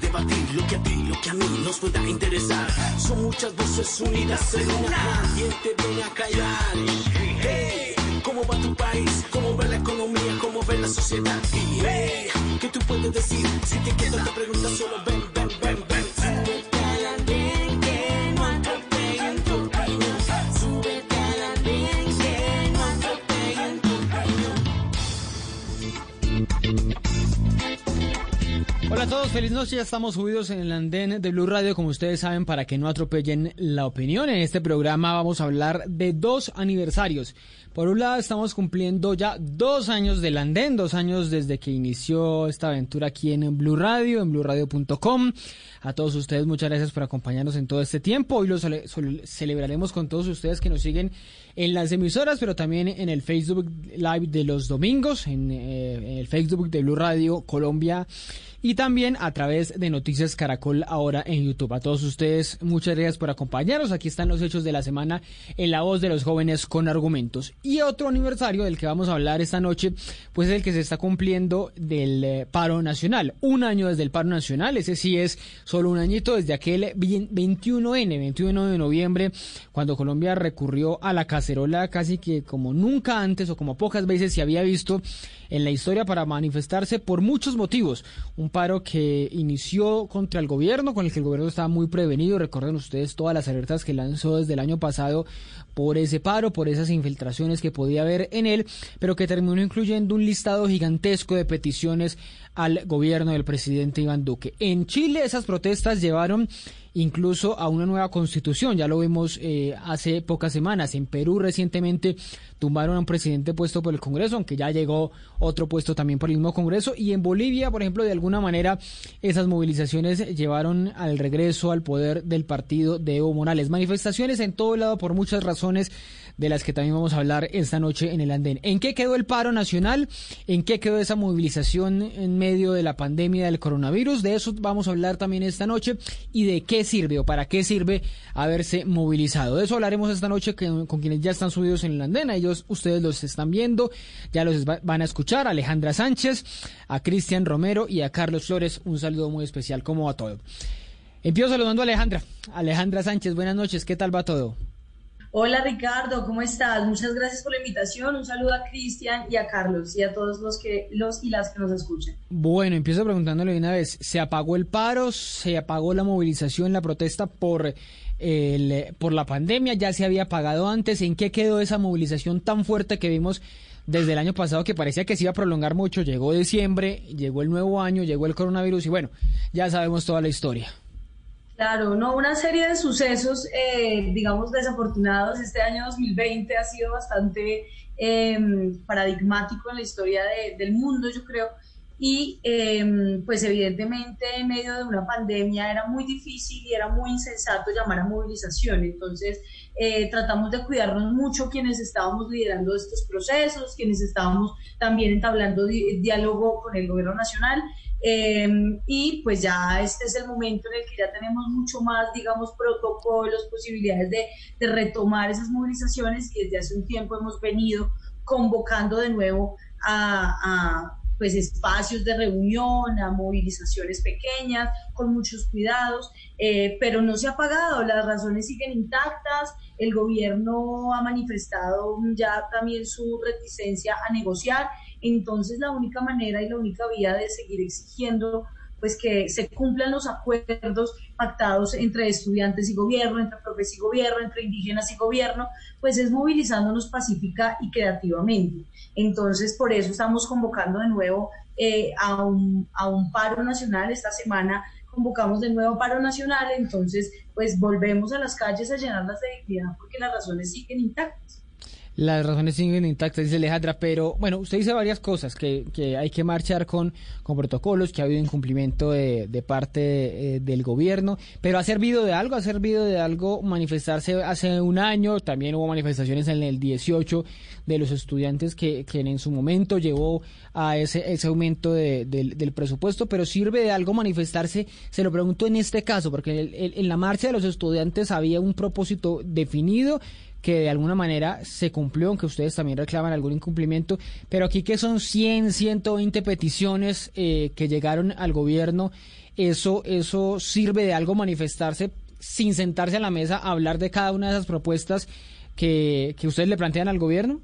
Debatir lo que a ti, lo que a mí nos pueda interesar. Son muchas voces unidas en una. ¿Quién te viene a callar? Hey, ¿cómo va tu país? ¿Cómo va la economía? ¿Cómo ve la sociedad? Y hey, ¿qué tú puedes decir? Si te queda otra pregunta, solo ven, ven, ven, ven. Todos, feliz noche. Ya estamos subidos en el andén de Blue Radio, como ustedes saben, para que no atropellen la opinión. En este programa vamos a hablar de dos aniversarios. Por un lado, estamos cumpliendo ya dos años del andén, dos años desde que inició esta aventura aquí en Blue Radio, en blueradio.com. A todos ustedes, muchas gracias por acompañarnos en todo este tiempo. Hoy lo celebraremos con todos ustedes que nos siguen en las emisoras, pero también en el Facebook Live de los domingos, en, eh, en el Facebook de Blue Radio Colombia y también a través de Noticias Caracol ahora en YouTube. A todos ustedes, muchas gracias por acompañarnos. Aquí están los hechos de la semana en la voz de los jóvenes con argumentos. Y otro aniversario del que vamos a hablar esta noche, pues es el que se está cumpliendo del eh, paro nacional. Un año desde el paro nacional, ese sí es solo un añito desde aquel vi- 21N, 21 de noviembre, cuando Colombia recurrió a la cacerola casi que como nunca antes o como pocas veces se había visto en la historia para manifestarse por muchos motivos. Un paro que inició contra el gobierno, con el que el gobierno estaba muy prevenido. Recuerden ustedes todas las alertas que lanzó desde el año pasado por ese paro, por esas infiltraciones que podía haber en él, pero que terminó incluyendo un listado gigantesco de peticiones al gobierno del presidente Iván Duque. En Chile esas protestas llevaron incluso a una nueva constitución. Ya lo vimos eh, hace pocas semanas. En Perú recientemente tumbaron a un presidente puesto por el Congreso, aunque ya llegó otro puesto también por el mismo Congreso. Y en Bolivia, por ejemplo, de alguna manera esas movilizaciones llevaron al regreso al poder del partido de Evo Morales. Manifestaciones en todo lado por muchas razones de las que también vamos a hablar esta noche en el andén. ¿En qué quedó el paro nacional? ¿En qué quedó esa movilización en medio de la pandemia del coronavirus? De eso vamos a hablar también esta noche y de qué sirve o para qué sirve haberse movilizado. De eso hablaremos esta noche con quienes ya están subidos en el andén. Ellos ustedes los están viendo, ya los va- van a escuchar. Alejandra Sánchez, a Cristian Romero y a Carlos Flores. Un saludo muy especial. ¿Cómo va todo? Empiezo saludando a Alejandra. Alejandra Sánchez, buenas noches. ¿Qué tal va todo? Hola Ricardo, ¿cómo estás? Muchas gracias por la invitación. Un saludo a Cristian y a Carlos y a todos los que los y las que nos escuchan. Bueno, empiezo preguntándole una vez, ¿se apagó el paro? ¿Se apagó la movilización, la protesta por, el, por la pandemia? ¿Ya se había apagado antes? ¿En qué quedó esa movilización tan fuerte que vimos desde el año pasado que parecía que se iba a prolongar mucho? Llegó diciembre, llegó el nuevo año, llegó el coronavirus y bueno, ya sabemos toda la historia. Claro, no, una serie de sucesos, eh, digamos, desafortunados. Este año 2020 ha sido bastante eh, paradigmático en la historia de- del mundo, yo creo. Y eh, pues evidentemente en medio de una pandemia era muy difícil y era muy insensato llamar a movilización. Entonces eh, tratamos de cuidarnos mucho quienes estábamos liderando estos procesos, quienes estábamos también entablando di- diálogo con el gobierno nacional. Eh, y pues ya este es el momento en el que ya tenemos mucho más, digamos, protocolos, posibilidades de, de retomar esas movilizaciones y desde hace un tiempo hemos venido convocando de nuevo a, a, pues espacios de reunión, a movilizaciones pequeñas, con muchos cuidados, eh, pero no se ha pagado, las razones siguen intactas, el gobierno ha manifestado ya también su reticencia a negociar, entonces la única manera y la única vía de seguir exigiendo pues que se cumplan los acuerdos pactados entre estudiantes y gobierno, entre profes y gobierno, entre indígenas y gobierno, pues es movilizándonos pacífica y creativamente. Entonces, por eso estamos convocando de nuevo eh, a, un, a un paro nacional. Esta semana convocamos de nuevo paro nacional, entonces, pues volvemos a las calles a llenarlas de dignidad porque las razones siguen intactas. Las razones siguen intactas, dice Alejandra, pero bueno, usted dice varias cosas, que, que hay que marchar con, con protocolos, que ha habido incumplimiento de, de parte eh, del gobierno, pero ¿ha servido de algo? ¿Ha servido de algo manifestarse hace un año? También hubo manifestaciones en el 18 de los estudiantes que, que en su momento llevó a ese, ese aumento de, del, del, presupuesto, pero ¿sirve de algo manifestarse? Se lo pregunto en este caso, porque en la marcha de los estudiantes había un propósito definido que de alguna manera se cumplió, aunque ustedes también reclaman algún incumplimiento, pero aquí que son 100, 120 peticiones eh, que llegaron al gobierno, eso, eso sirve de algo manifestarse sin sentarse a la mesa a hablar de cada una de esas propuestas que, que ustedes le plantean al gobierno?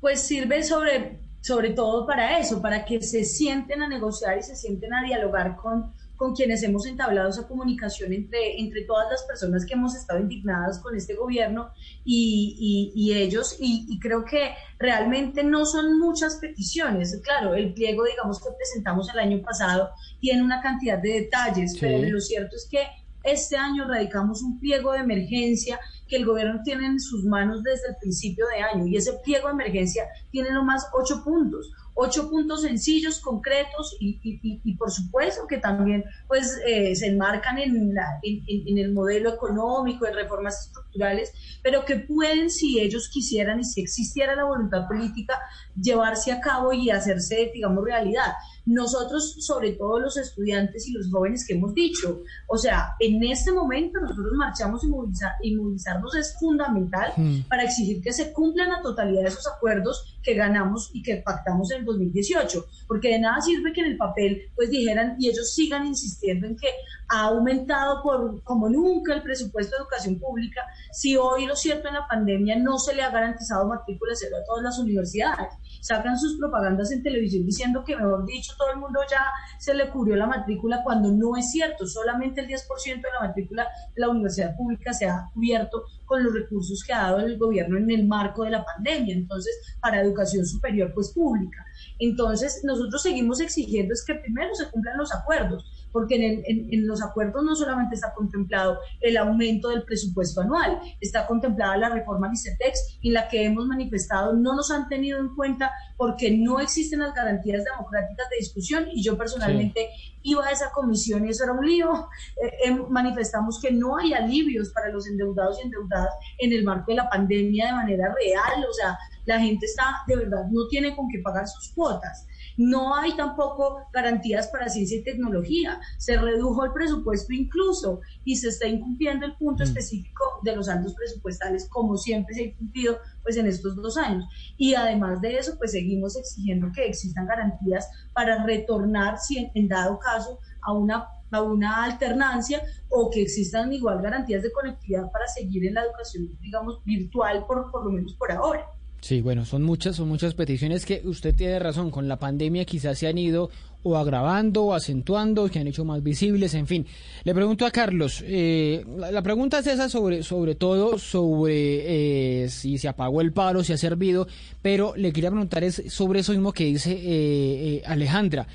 Pues sirve sobre, sobre todo para eso, para que se sienten a negociar y se sienten a dialogar con con quienes hemos entablado esa comunicación entre, entre todas las personas que hemos estado indignadas con este gobierno y, y, ellos. Y, creo que realmente no son muchas peticiones. Claro, el pliego, digamos, que presentamos el año pasado tiene una cantidad de detalles, pero lo cierto es que este año radicamos un pliego de emergencia que el gobierno tiene en sus manos desde el principio de año y ese pliego de emergencia tiene nomás ocho puntos ocho puntos sencillos, concretos y, por supuesto que también pues eh, se enmarcan en, la, en, en, el modelo económico, en reformas estructurales, pero que pueden, si ellos quisieran y si existiera la voluntad política, llevarse a cabo y hacerse, digamos, realidad nosotros, sobre todo los estudiantes y los jóvenes que hemos dicho, o sea, en este momento nosotros marchamos y, movilizar, y movilizarnos es fundamental hmm. para exigir que se cumplan la totalidad de esos acuerdos que ganamos y que pactamos en el 2018, porque de nada sirve que en el papel pues dijeran y ellos sigan insistiendo en que ha aumentado por como nunca el presupuesto de educación pública, si hoy lo cierto en la pandemia no se le ha garantizado matrícula cero a todas las universidades sacan sus propagandas en televisión diciendo que, mejor dicho, todo el mundo ya se le cubrió la matrícula cuando no es cierto, solamente el 10% de la matrícula de la universidad pública se ha cubierto con los recursos que ha dado el gobierno en el marco de la pandemia, entonces para educación superior pues pública. Entonces nosotros seguimos exigiendo es que primero se cumplan los acuerdos, porque en, los acuerdos no solamente está contemplado el aumento del presupuesto anual, está contemplada la reforma ICETEX en la que hemos manifestado no nos han tenido en cuenta porque no existen las garantías democráticas de discusión y yo personalmente iba a esa comisión y eso era un lío. Eh, eh, manifestamos que no hay alivios para los endeudados y endeudadas en el marco de la pandemia de manera real, o sea, la gente está, de verdad, no tiene con qué pagar sus cuotas. No hay tampoco garantías para ciencia y tecnología. Se redujo el presupuesto incluso y se está incumpliendo el punto mm. específico de los altos presupuestales, como siempre se ha incumplido pues en estos dos años. Y además de eso, pues seguimos exigiendo que existan garantías para retornar, si en, dado caso, a una a una alternancia o que existan igual garantías de conectividad para seguir en la educación, digamos, virtual, por, por lo menos por ahora. Sí, bueno, son muchas, son muchas peticiones que usted tiene razón, con la pandemia quizás se han ido o agravando o acentuando, que han hecho más visibles, en fin. Le pregunto a Carlos, eh, la, pregunta es esa sobre, sobre todo sobre eh, si se apagó el paro, si ha servido, pero le quería preguntar es sobre eso mismo que dice eh, Alejandra.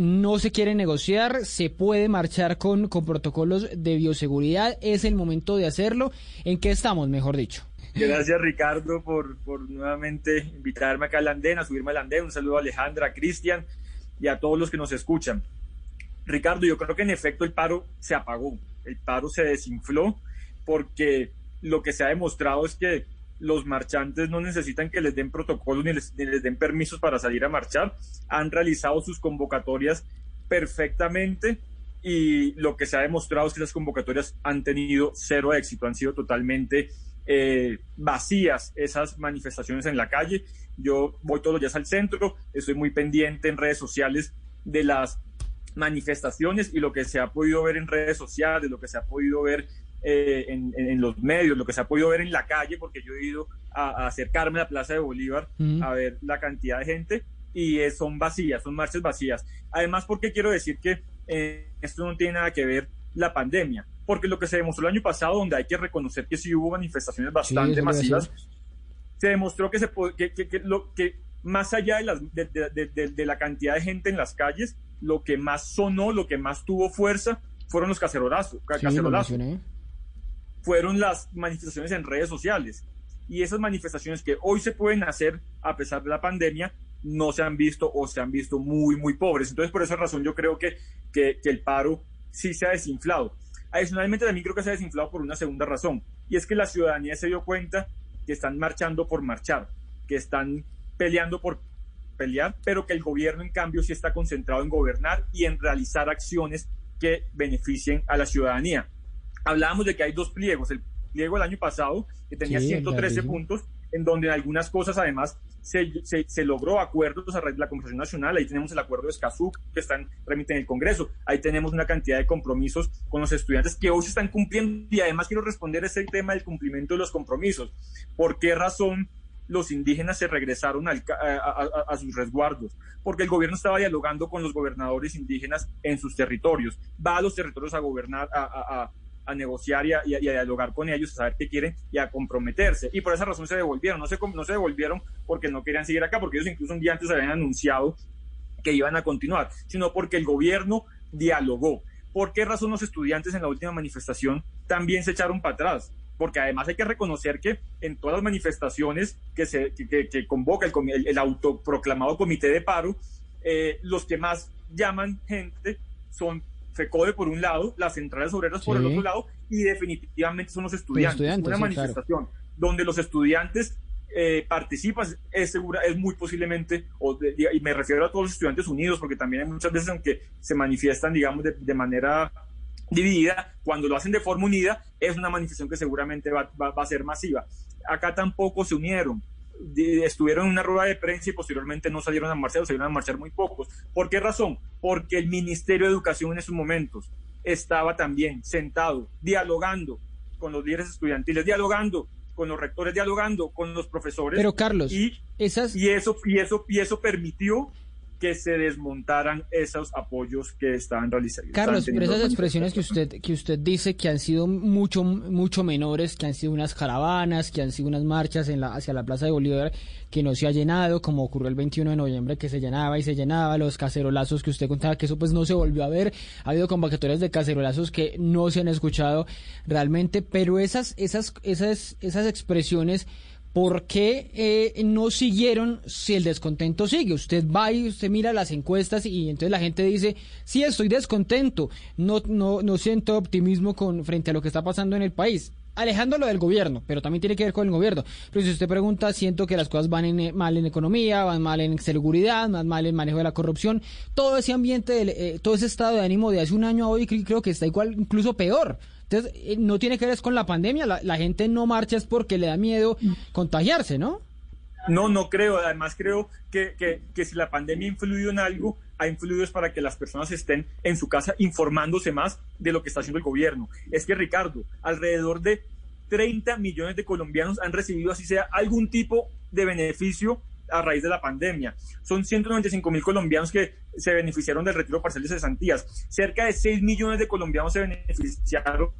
no se quiere negociar, se puede marchar con, con protocolos de bioseguridad, es el momento de hacerlo. ¿En qué estamos, mejor dicho? Gracias Ricardo por, por nuevamente invitarme acá al andén, a subirme al andén. Un saludo a Alejandra, a Cristian y a todos los que nos escuchan. Ricardo, yo creo que en efecto el paro se apagó, el paro se desinfló porque lo que se ha demostrado es que los marchantes no necesitan que les den protocolos ni les, den permisos para salir a marchar, han realizado sus convocatorias perfectamente y lo que se ha demostrado es que las convocatorias han tenido cero éxito, han sido totalmente eh, vacías esas manifestaciones en la calle. Yo voy todos los días al centro, estoy muy pendiente en redes sociales de las manifestaciones y lo que se ha podido ver en redes sociales, lo que se ha podido ver eh, en, los medios, lo que se ha podido ver en la calle, porque yo he ido a, acercarme a la Plaza de Bolívar a ver la cantidad de gente y son vacías, son marchas vacías. Además, porque quiero decir que eh, esto no tiene nada que ver la pandemia porque lo que se demostró el año pasado, donde hay que reconocer que sí hubo manifestaciones bastante masivas, se demostró que, se, que, que, lo, que más allá de, las, de, la cantidad de gente en las calles, lo que más sonó, lo que más tuvo fuerza, fueron los cacerolazos. fueron las manifestaciones en redes sociales. y esas manifestaciones que hoy se pueden hacer a pesar de la pandemia no se han visto o se han visto muy, muy pobres. Entonces, por esa razón yo creo que, que, el paro sí se ha desinflado. Adicionalmente, también creo que se ha desinflado por una segunda razón, y es que la ciudadanía se dio cuenta que están marchando por marchar, que están peleando por pelear, pero que el gobierno, en cambio, sí está concentrado en gobernar y en realizar acciones que beneficien a la ciudadanía. Hablábamos de que hay dos pliegos, el pliego del año pasado, que tenía 113 puntos, en donde en algunas cosas además se, se, logró acuerdos a de la conversación nacional. Ahí tenemos el acuerdo de Escazú, que están remiten en el Congreso. Ahí tenemos una cantidad de compromisos con los estudiantes que hoy se están cumpliendo. Y además quiero responder ese tema del cumplimiento de los compromisos. ¿Por qué razón los indígenas se regresaron a, a, sus resguardos? Porque el gobierno estaba dialogando con los gobernadores indígenas en sus territorios. Va a los territorios a gobernar, a, a negociar y a, dialogar con ellos, a saber qué quieren y a comprometerse. Y por esa razón se devolvieron. No se, no se devolvieron porque no querían seguir acá, porque ellos incluso un día antes habían anunciado que iban a continuar, sino porque el gobierno dialogó. ¿Por qué razón los estudiantes en la última manifestación también se echaron para atrás? Porque además hay que reconocer que en todas las manifestaciones que, convoca el, el, autoproclamado comité de paro, eh, los que más llaman gente son FECODE por un lado, las centrales obreras por el otro lado, y definitivamente son los estudiantes. una manifestación donde los estudiantes eh, participan, es segura, es muy posiblemente, y me refiero a todos los estudiantes unidos, porque también hay muchas veces aunque se manifiestan, digamos, de, manera dividida, cuando lo hacen de forma unida, es una manifestación que seguramente va, va, a ser masiva. Acá tampoco se unieron estuvieron en una rueda de prensa y posteriormente no salieron a marchar, salieron a marchar muy pocos. ¿Por qué razón? Porque el Ministerio de Educación en esos momentos estaba también sentado, dialogando con los líderes estudiantiles, dialogando con los rectores, dialogando con los profesores. Pero Carlos, y, esas... y eso y eso y eso permitió que se desmontaran esos apoyos que estaban realizando. Carlos, pero esas expresiones que usted, que usted dice que han sido mucho, mucho menores, que han sido unas caravanas, que han sido unas marchas en la, hacia la Plaza de Bolívar que no se ha llenado, como ocurrió el 21 de noviembre que se llenaba y se llenaba, los cacerolazos que usted contaba, que eso pues no se volvió a ver, ha habido convocatorias de cacerolazos que no se han escuchado realmente, pero esas, esas, esas, esas expresiones ¿Por qué eh, no siguieron si el descontento sigue? Usted va y usted mira las encuestas y entonces la gente dice, sí, estoy descontento, no, no, no siento optimismo con, frente a lo que está pasando en el país. Alejándolo del gobierno, pero también tiene que ver con el gobierno. Pero si usted pregunta, siento que las cosas van eh, mal en economía, van mal en seguridad, van mal en manejo de la corrupción. Todo ese ambiente, eh, todo ese estado de ánimo de hace un año a hoy creo que está igual, incluso peor. Entonces, eh, no tiene que ver con la pandemia, la, gente no marcha es porque le da miedo contagiarse, ¿no? No, no creo. Además, creo que, que, si la pandemia ha influido en algo, ha influido es para que las personas estén en su casa informándose más de lo que está haciendo el gobierno. Es que, Ricardo, alrededor de 30 millones de colombianos han recibido, así sea, algún tipo de beneficio a raíz de la pandemia. Son 195 mil colombianos que se beneficiaron del retiro parcial de cesantías. Cerca de 6 millones de colombianos se beneficiaron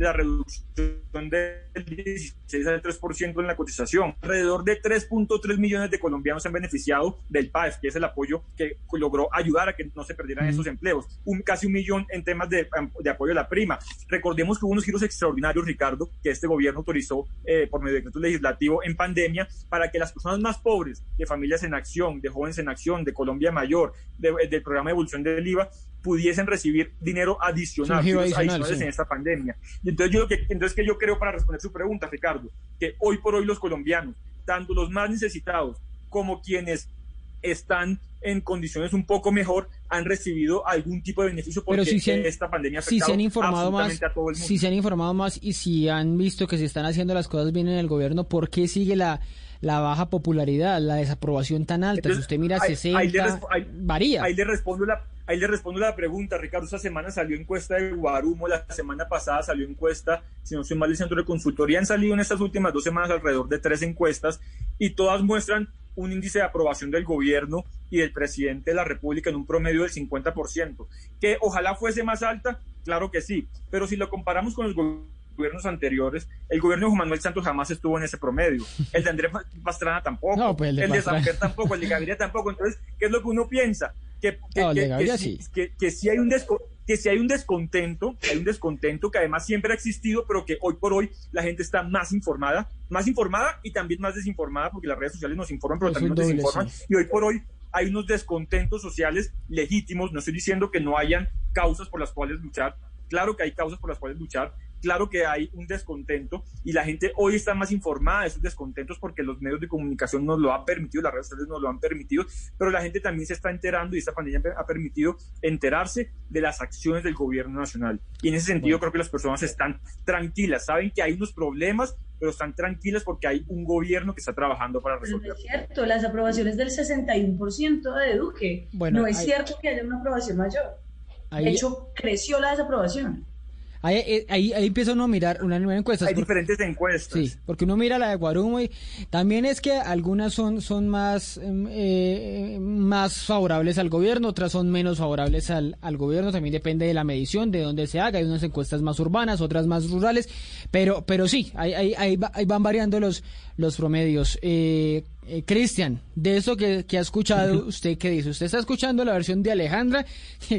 la reducción del 16 al 3% en la cotización. Alrededor de 3.3 millones de colombianos se han beneficiado del PAEF, que es el apoyo que logró ayudar a que no se perdieran esos empleos. Un, casi un millón en temas de, de, apoyo a la prima. Recordemos que hubo unos giros extraordinarios, Ricardo, que este gobierno autorizó eh, por medio de decreto legislativo en pandemia para que las personas más pobres, de familias en acción, de jóvenes en acción, de Colombia Mayor, del programa de evolución del IVA, pudiesen recibir dinero adicional, adicionales en esta pandemia. Y entonces yo, que, entonces que yo creo para responder su pregunta, Ricardo, que hoy por hoy los colombianos, tanto los más necesitados como quienes están en condiciones un poco mejor han recibido algún tipo de beneficio porque si esta pandemia ha si se han informado más, a todo el mundo. Si se han informado más y si han visto que se están haciendo las cosas bien en el gobierno, ¿por qué sigue la, la baja popularidad, la desaprobación tan alta? si usted mira 60, varía. Ahí le respondo la Ahí le respondo la pregunta, Ricardo. Esta semana salió encuesta de Guarumo, la semana pasada salió encuesta, si no soy mal, del Centro de Consultoría. Han salido en estas últimas dos semanas alrededor de tres encuestas y todas muestran un índice de aprobación del gobierno y del presidente de la República en un promedio del 50%. Que ojalá fuese más alta, claro que sí, pero si lo comparamos con los gobiernos anteriores, el gobierno de Juan Manuel Santos jamás estuvo en ese promedio. El de Andrés Pastrana tampoco, pues el de, el tampoco, el de Gaviria tampoco. Entonces, ¿qué es lo que uno piensa? Que, que, que, si hay un que si hay un descontento, hay un descontento que además siempre ha existido, pero que hoy por hoy la gente está más informada, más informada y también más desinformada, porque las redes sociales nos informan, pero también nos desinforman. Y hoy por hoy hay unos descontentos sociales legítimos. No estoy diciendo que no hayan causas por las cuales luchar. Claro que hay causas por las cuales luchar, claro que hay un descontento y la gente hoy está más informada de esos descontentos porque los medios de comunicación nos lo han permitido, las redes sociales nos lo han permitido, pero la gente también se está enterando y esta pandemia ha permitido enterarse de las acciones del gobierno nacional. Y en ese sentido creo que las personas están tranquilas, saben que hay unos problemas, pero están tranquilas porque hay un gobierno que está trabajando para resolver. es cierto, las aprobaciones del 61% de Duque. Bueno, no es cierto que haya una aprobación mayor. De hecho, creció la desaprobación. Ahí, eh, ahí, ahí, empieza uno a mirar una nueva encuesta. Hay diferentes encuestas. Sí, porque uno mira la de Guarumo y también es que algunas son, son más, em, eh, más favorables al gobierno, otras son menos favorables al, al gobierno. También depende de la medición, de dónde se haga. Hay unas encuestas más urbanas, otras más rurales. Pero, pero sí, ahí, ahí, ahí van variando los, los promedios. Eh, eh, Cristian, de eso que, ha escuchado, ¿usted qué dice? Usted está escuchando la versión de Alejandra,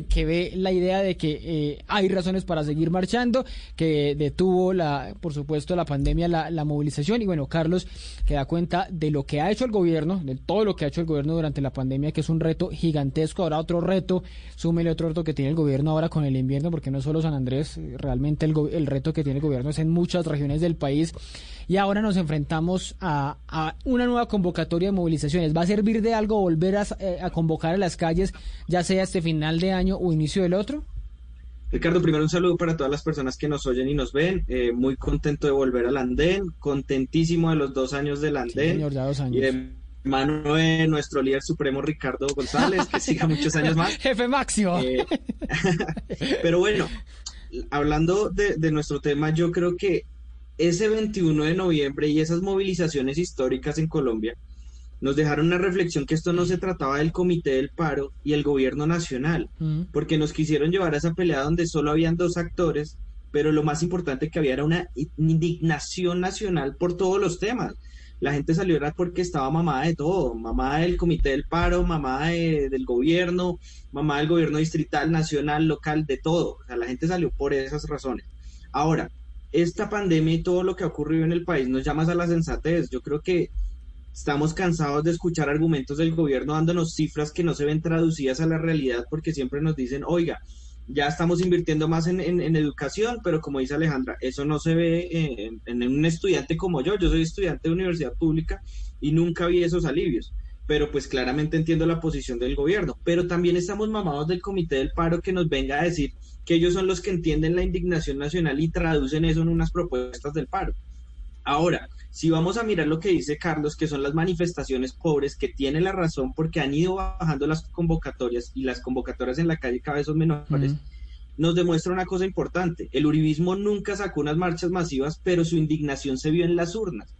que, ve la idea de que eh, hay razones para seguir marchando, que detuvo, la, por supuesto, la pandemia, la, movilización. Y bueno, Carlos, que da cuenta de lo que ha hecho el gobierno, de todo lo que ha hecho el gobierno durante la pandemia, que es un reto gigantesco. Ahora otro reto, súmele otro reto que tiene el gobierno ahora con el invierno, porque no es solo San Andrés, realmente el, el reto que tiene el gobierno es en muchas regiones del país. Y ahora nos enfrentamos a, a una nueva convocatoria de movilizaciones. ¿Va a servir de algo volver eh, a, convocar a las calles, ya sea este final de año o inicio del otro? Ricardo, primero un saludo para todas las personas que nos oyen y nos ven. Eh, muy contento de volver al andén, contentísimo de los dos años del andén. señor, ya dos años. Y de mano de nuestro líder supremo Ricardo González, que siga muchos años más. Jefe máximo. Eh, pero bueno, hablando de, de nuestro tema, yo creo que ese 21 de noviembre y esas movilizaciones históricas en Colombia nos dejaron una reflexión que esto no se trataba del comité del paro y el gobierno nacional, porque nos quisieron llevar a esa pelea donde solo habían dos actores, pero lo más importante que había era una indignación nacional por todos los temas. La gente salió era porque estaba mamada de todo, mamada del comité del paro, mamada del gobierno, mamada del gobierno distrital, nacional, local, de todo. O sea, la gente salió por esas razones. Ahora, esta pandemia y todo lo que ha ocurrido en el país nos llama a la sensatez. Yo creo que Estamos cansados de escuchar argumentos del gobierno dándonos cifras que no se ven traducidas a la realidad porque siempre nos dicen, oiga, ya estamos invirtiendo más en, educación, pero como dice Alejandra, eso no se ve en, en, un estudiante como yo. Yo soy estudiante de universidad pública y nunca vi esos alivios. Pero pues claramente entiendo la posición del gobierno. Pero también estamos mamados del comité del paro que nos venga a decir que ellos son los que entienden la indignación nacional y traducen eso en unas propuestas del paro. Ahora, si vamos a mirar lo que dice Carlos, que son las manifestaciones pobres, que tiene la razón porque han ido bajando las convocatorias y las convocatorias en la calle cada vez son menores, nos demuestra una cosa importante. El uribismo nunca sacó unas marchas masivas, pero su indignación se vio en las urnas.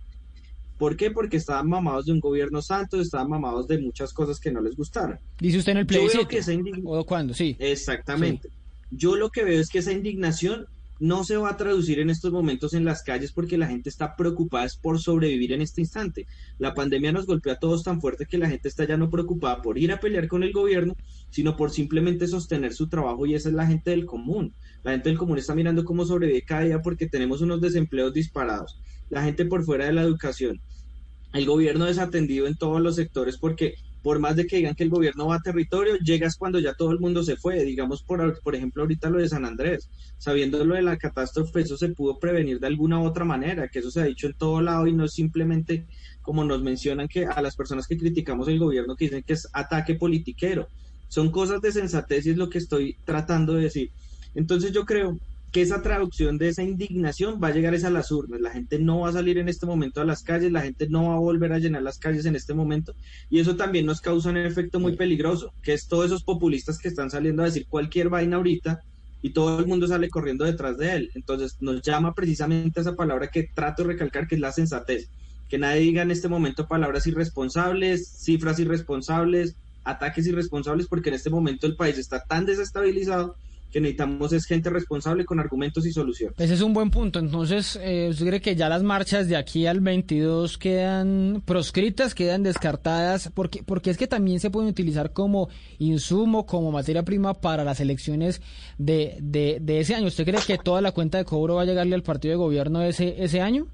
¿Por qué? Porque estaban mamados de un gobierno santo, estaban mamados de muchas cosas que no les gustaron. Dice usted en el plebiscito. ¿O cuándo? Sí. Exactamente. Yo lo que veo es que esa indignación no se va a traducir en estos momentos en las calles porque la gente está preocupada por sobrevivir en este instante. La pandemia nos golpea a todos tan fuerte que la gente está ya no preocupada por ir a pelear con el gobierno, sino por simplemente sostener su trabajo y esa es la gente del común. La gente del común está mirando cómo sobrevive cada día porque tenemos unos desempleos disparados. La gente por fuera de la educación. El gobierno desatendido en todos los sectores porque por más de que digan que el gobierno va a territorio, llegas cuando ya todo el mundo se fue. Digamos, por, por ejemplo, ahorita lo de San Andrés, sabiendo lo de la catástrofe, eso se pudo prevenir de alguna u otra manera, que eso se ha dicho en todo lado y no es simplemente como nos mencionan que a las personas que criticamos el gobierno que dicen que es ataque politiquero. Son cosas de sensatez y es lo que estoy tratando de decir. Entonces yo creo que esa traducción de esa indignación va a llegar a las urnas. La gente no va a salir en este momento a las calles, la gente no va a volver a llenar las calles en este momento. Y eso también nos causa un efecto muy peligroso, que es todos esos populistas que están saliendo a decir cualquier vaina ahorita y todo el mundo sale corriendo detrás de él. Entonces nos llama precisamente esa palabra que trato de recalcar, que es la sensatez. Que nadie diga en este momento palabras irresponsables, cifras irresponsables, ataques irresponsables, porque en este momento el país está tan desestabilizado que necesitamos es gente responsable con argumentos y soluciones. Ese es un buen punto. Entonces, eh, ¿usted cree que ya las marchas de aquí al 22 quedan proscritas, quedan descartadas? Porque, porque es que también se pueden utilizar como insumo, como materia prima para las elecciones de, de, de ese año. ¿Usted cree que toda la cuenta de cobro va a llegarle al partido de gobierno ese, ese año?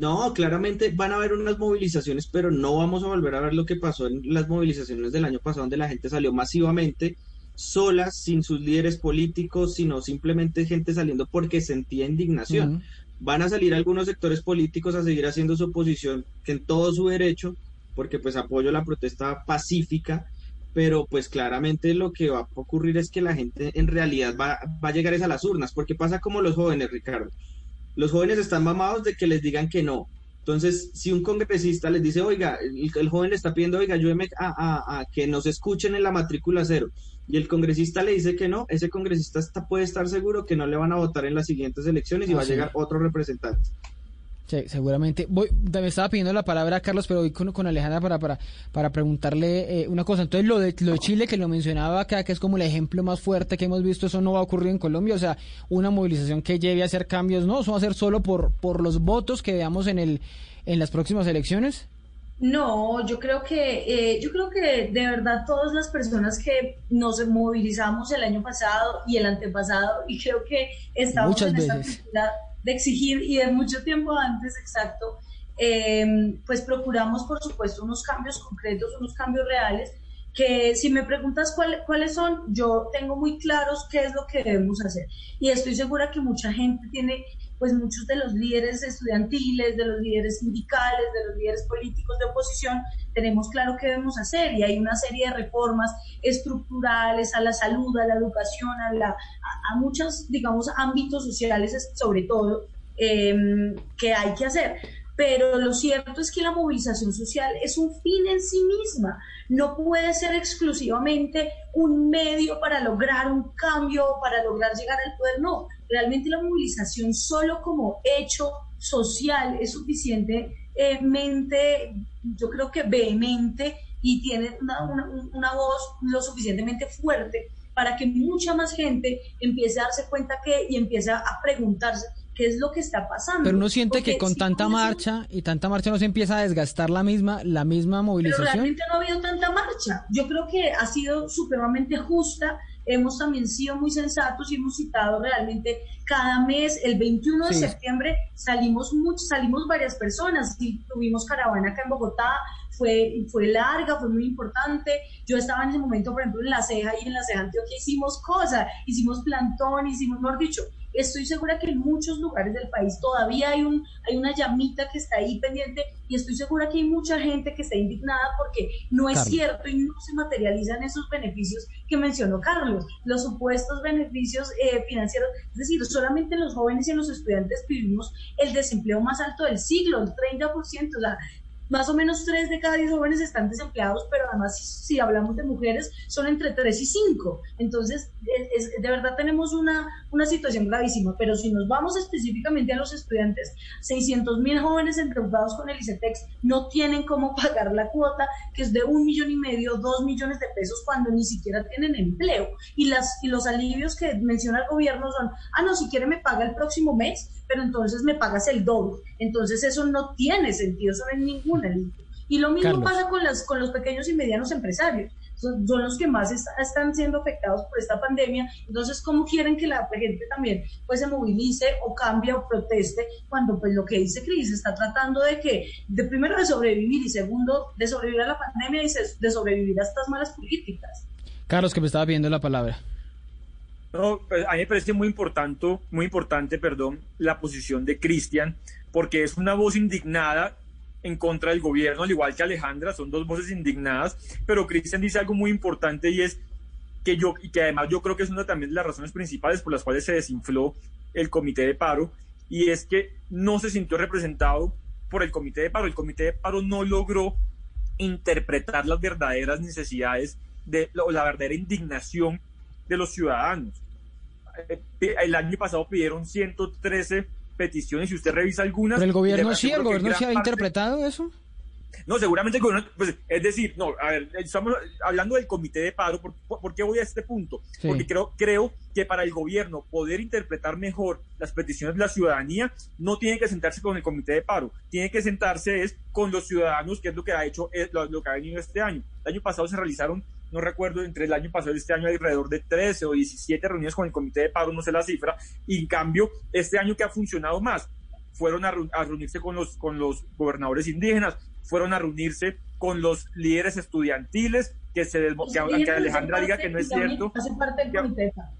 No, claramente van a haber unas movilizaciones, pero no vamos a volver a ver lo que pasó en las movilizaciones del año pasado, donde la gente salió masivamente solas, sin sus líderes políticos, sino simplemente gente saliendo porque sentía indignación. Van a salir algunos sectores políticos a seguir haciendo su oposición, que en todo su derecho, porque pues apoyo la protesta pacífica, pero pues claramente lo que va a ocurrir es que la gente en realidad va, va a llegar a las urnas, porque pasa como los jóvenes, Ricardo. Los jóvenes están mamados de que les digan que no, entonces, si un congresista les dice, oiga, el, joven le está pidiendo, oiga, ayúdeme a, a, que nos escuchen en la matrícula cero, y el congresista le dice que no, ese congresista está, puede estar seguro que no le van a votar en las siguientes elecciones y va a llegar otro representante. Sí, seguramente. Voy, me estaba pidiendo la palabra Carlos, pero voy con, con Alejandra para, para, para preguntarle eh, una cosa. Entonces, lo de, lo de Chile, que lo mencionaba acá, que es como el ejemplo más fuerte que hemos visto, eso no va a ocurrir en Colombia. O sea, una movilización que lleve a hacer cambios, no, eso va a ser solo por, por los votos que veamos en, el, en las próximas elecciones. No, yo creo que eh, yo creo que de verdad todas las personas que nos movilizamos el año pasado y el antepasado y creo que estamos Muchas en esta de exigir y de mucho tiempo antes, exacto, eh, pues procuramos, por supuesto, unos cambios concretos, unos cambios reales, que si me preguntas cuáles son, yo tengo muy claros qué es lo que debemos hacer. Y estoy segura que mucha gente tiene, pues muchos de los líderes estudiantiles, de los líderes sindicales, de los líderes políticos de oposición, tenemos claro qué debemos hacer. Y hay una serie de reformas estructurales a la salud, a la educación, a, la, a, muchos, digamos, ámbitos sociales sobre todo, em, que hay que hacer. Pero lo cierto es que la movilización social es un fin en sí misma, no puede ser exclusivamente un medio para lograr un cambio, para lograr llegar al poder, no, realmente la movilización solo como hecho social es suficientemente, yo creo que vehemente y tiene una, una, voz lo suficientemente fuerte para que mucha más gente empiece a darse cuenta que y empiece a preguntarse qué es lo que está pasando. Pero uno siente que con tanta marcha y tanta marcha no se empieza a desgastar la misma, la misma movilización. Pero realmente no ha habido tanta marcha. Yo creo que ha sido supremamente justa. Hemos también sido muy sensatos y hemos citado realmente cada mes, el 21 de septiembre salimos muchos, salimos varias personas, y tuvimos caravana acá en Bogotá, fue, fue larga, fue muy importante. Yo estaba en ese momento, por ejemplo, en La Ceja y en La Ceja Antioquia hicimos cosas, hicimos plantón, hicimos, mejor dicho, estoy segura que en muchos lugares del país todavía hay, un, hay una llamita que está ahí pendiente y estoy segura que hay mucha gente que está indignada porque no es cierto y no se materializan esos beneficios que mencionó Carlos, los supuestos beneficios eh, financieros, es decir, solamente los jóvenes y los estudiantes vivimos el desempleo más alto del siglo, el 30%, o sea, más o menos 3 de cada 10 jóvenes están desempleados, pero además si, hablamos de mujeres son entre 3 y 5. Entonces, de verdad tenemos una, una situación gravísima, pero si nos vamos específicamente a los estudiantes, 600 mil jóvenes endeudados con el ICETEX no tienen cómo pagar la cuota, que es de un millón y medio, dos millones de pesos, cuando ni siquiera tienen empleo. Y, las, y los alivios que menciona el gobierno son, ah, no, si quiere me paga el próximo mes, pero entonces me pagas el doble. Entonces eso no tiene sentido, eso no es ningún alivio. Y lo mismo pasa con, las, con los pequeños y medianos empresarios. Son, los que más están siendo afectados por esta pandemia. Entonces, ¿cómo quieren que la gente también pues se movilice o cambie o proteste cuando pues lo que dice Cris está tratando de que, de primero de sobrevivir y segundo de sobrevivir a la pandemia y de sobrevivir a estas malas políticas? Carlos, que me estaba pidiendo la palabra. No, pues, a mí me parece muy importante, muy importante, perdón, la posición de Cristian, porque es una voz indignada en contra del gobierno, al igual que Alejandra, son dos voces indignadas, pero Cristian dice algo muy importante y es que yo, y que además yo creo que es una también de las razones principales por las cuales se desinfló el comité de paro, y es que no se sintió representado por el comité de paro. El comité de paro no logró interpretar las verdaderas necesidades de, o la verdadera indignación de los ciudadanos. Eh, el año pasado pidieron 113 peticiones, y usted revisa algunas... Pero el gobierno sí, el gobierno sí ha interpretado eso. No, seguramente el gobierno, pues, es decir, no, a ver, estamos hablando del comité de paro, ¿por, qué voy a este punto? Porque creo, creo que para el gobierno poder interpretar mejor las peticiones de la ciudadanía, no tiene que sentarse con el comité de paro, tiene que sentarse es con los ciudadanos, que es lo que ha hecho, es lo, lo que ha venido este año. El año pasado se realizaron no recuerdo, entre el año pasado y este año hay alrededor de 13 o 17 reuniones con el comité de paro, no sé la cifra, y en cambio, este año que ha funcionado más, fueron a, reunirse con los, con los gobernadores indígenas, fueron a reunirse con los líderes estudiantiles, que, se que, Alejandra diga que no es cierto. Hacen parte del comité de paro.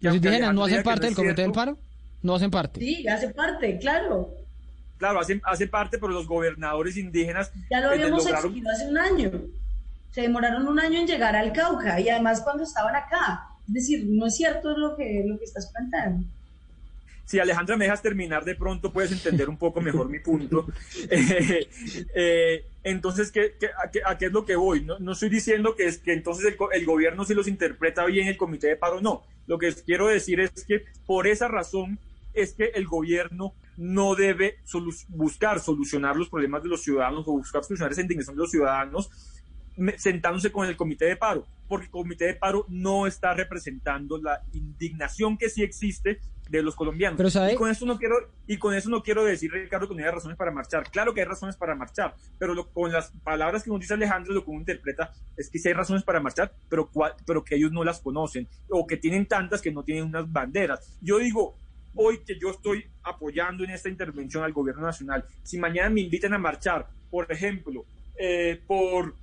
¿Los indígenas no hacen parte del comité del paro? No hacen parte. Sí, hace parte, claro. Claro, hacen, hace parte, pero los gobernadores indígenas. Ya lo habíamos exigido hace un año se demoraron un año en llegar al Cauca y además cuando estaban acá. Es decir, no es cierto lo que, lo que estás planteando. Si Alejandra me dejas terminar de pronto, puedes entender un poco mejor mi punto. Eh, eh, entonces, ¿qué, a, qué, es lo que voy? No, estoy diciendo que, es, que entonces el, el, gobierno sí los interpreta bien el comité de paro, no. Lo que quiero decir es que por esa razón es que el gobierno no debe buscar solucionar los problemas de los ciudadanos o buscar solucionar esa indignación de los ciudadanos sentándose con el comité de paro, porque el comité de paro no está representando la indignación que sí existe de los colombianos. y con eso no quiero y con eso no quiero decir Ricardo que no hay razones para marchar. Claro que hay razones para marchar, pero con las palabras que nos dice Alejandro lo que uno interpreta es que sí hay razones para marchar, pero pero que ellos no las conocen o que tienen tantas que no tienen unas banderas. Yo digo, hoy que yo estoy apoyando en esta intervención al gobierno nacional, si mañana me invitan a marchar, por ejemplo, eh, por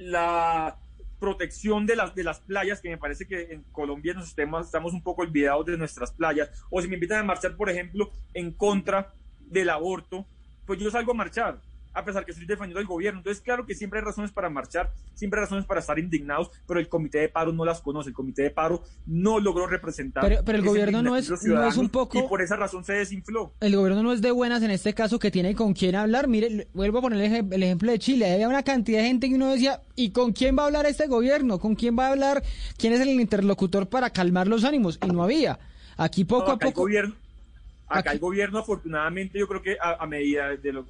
la protección de las, de las playas, que me parece que en Colombia nos estamos, estamos un poco olvidados de nuestras playas, o si me invitan a marchar, por ejemplo, en contra del aborto, pues yo salgo a marchar a pesar que estoy defendiendo al gobierno. Entonces, claro que siempre hay razones para marchar, siempre hay razones para estar indignados, pero el comité de paro no las conoce, el comité de paro no logró representar. Pero, el gobierno no es, no es un poco... Y por esa razón se desinfló. El gobierno no es de buenas en este caso que tiene con quién hablar. Mire, vuelvo a poner el, ejemplo de Chile. Había una cantidad de gente que uno decía, ¿y con quién va a hablar este gobierno? ¿Con quién va a hablar? ¿Quién es el interlocutor para calmar los ánimos? Y no había. Aquí poco a poco... gobierno Acá el gobierno, afortunadamente, yo creo que a, medida de lo,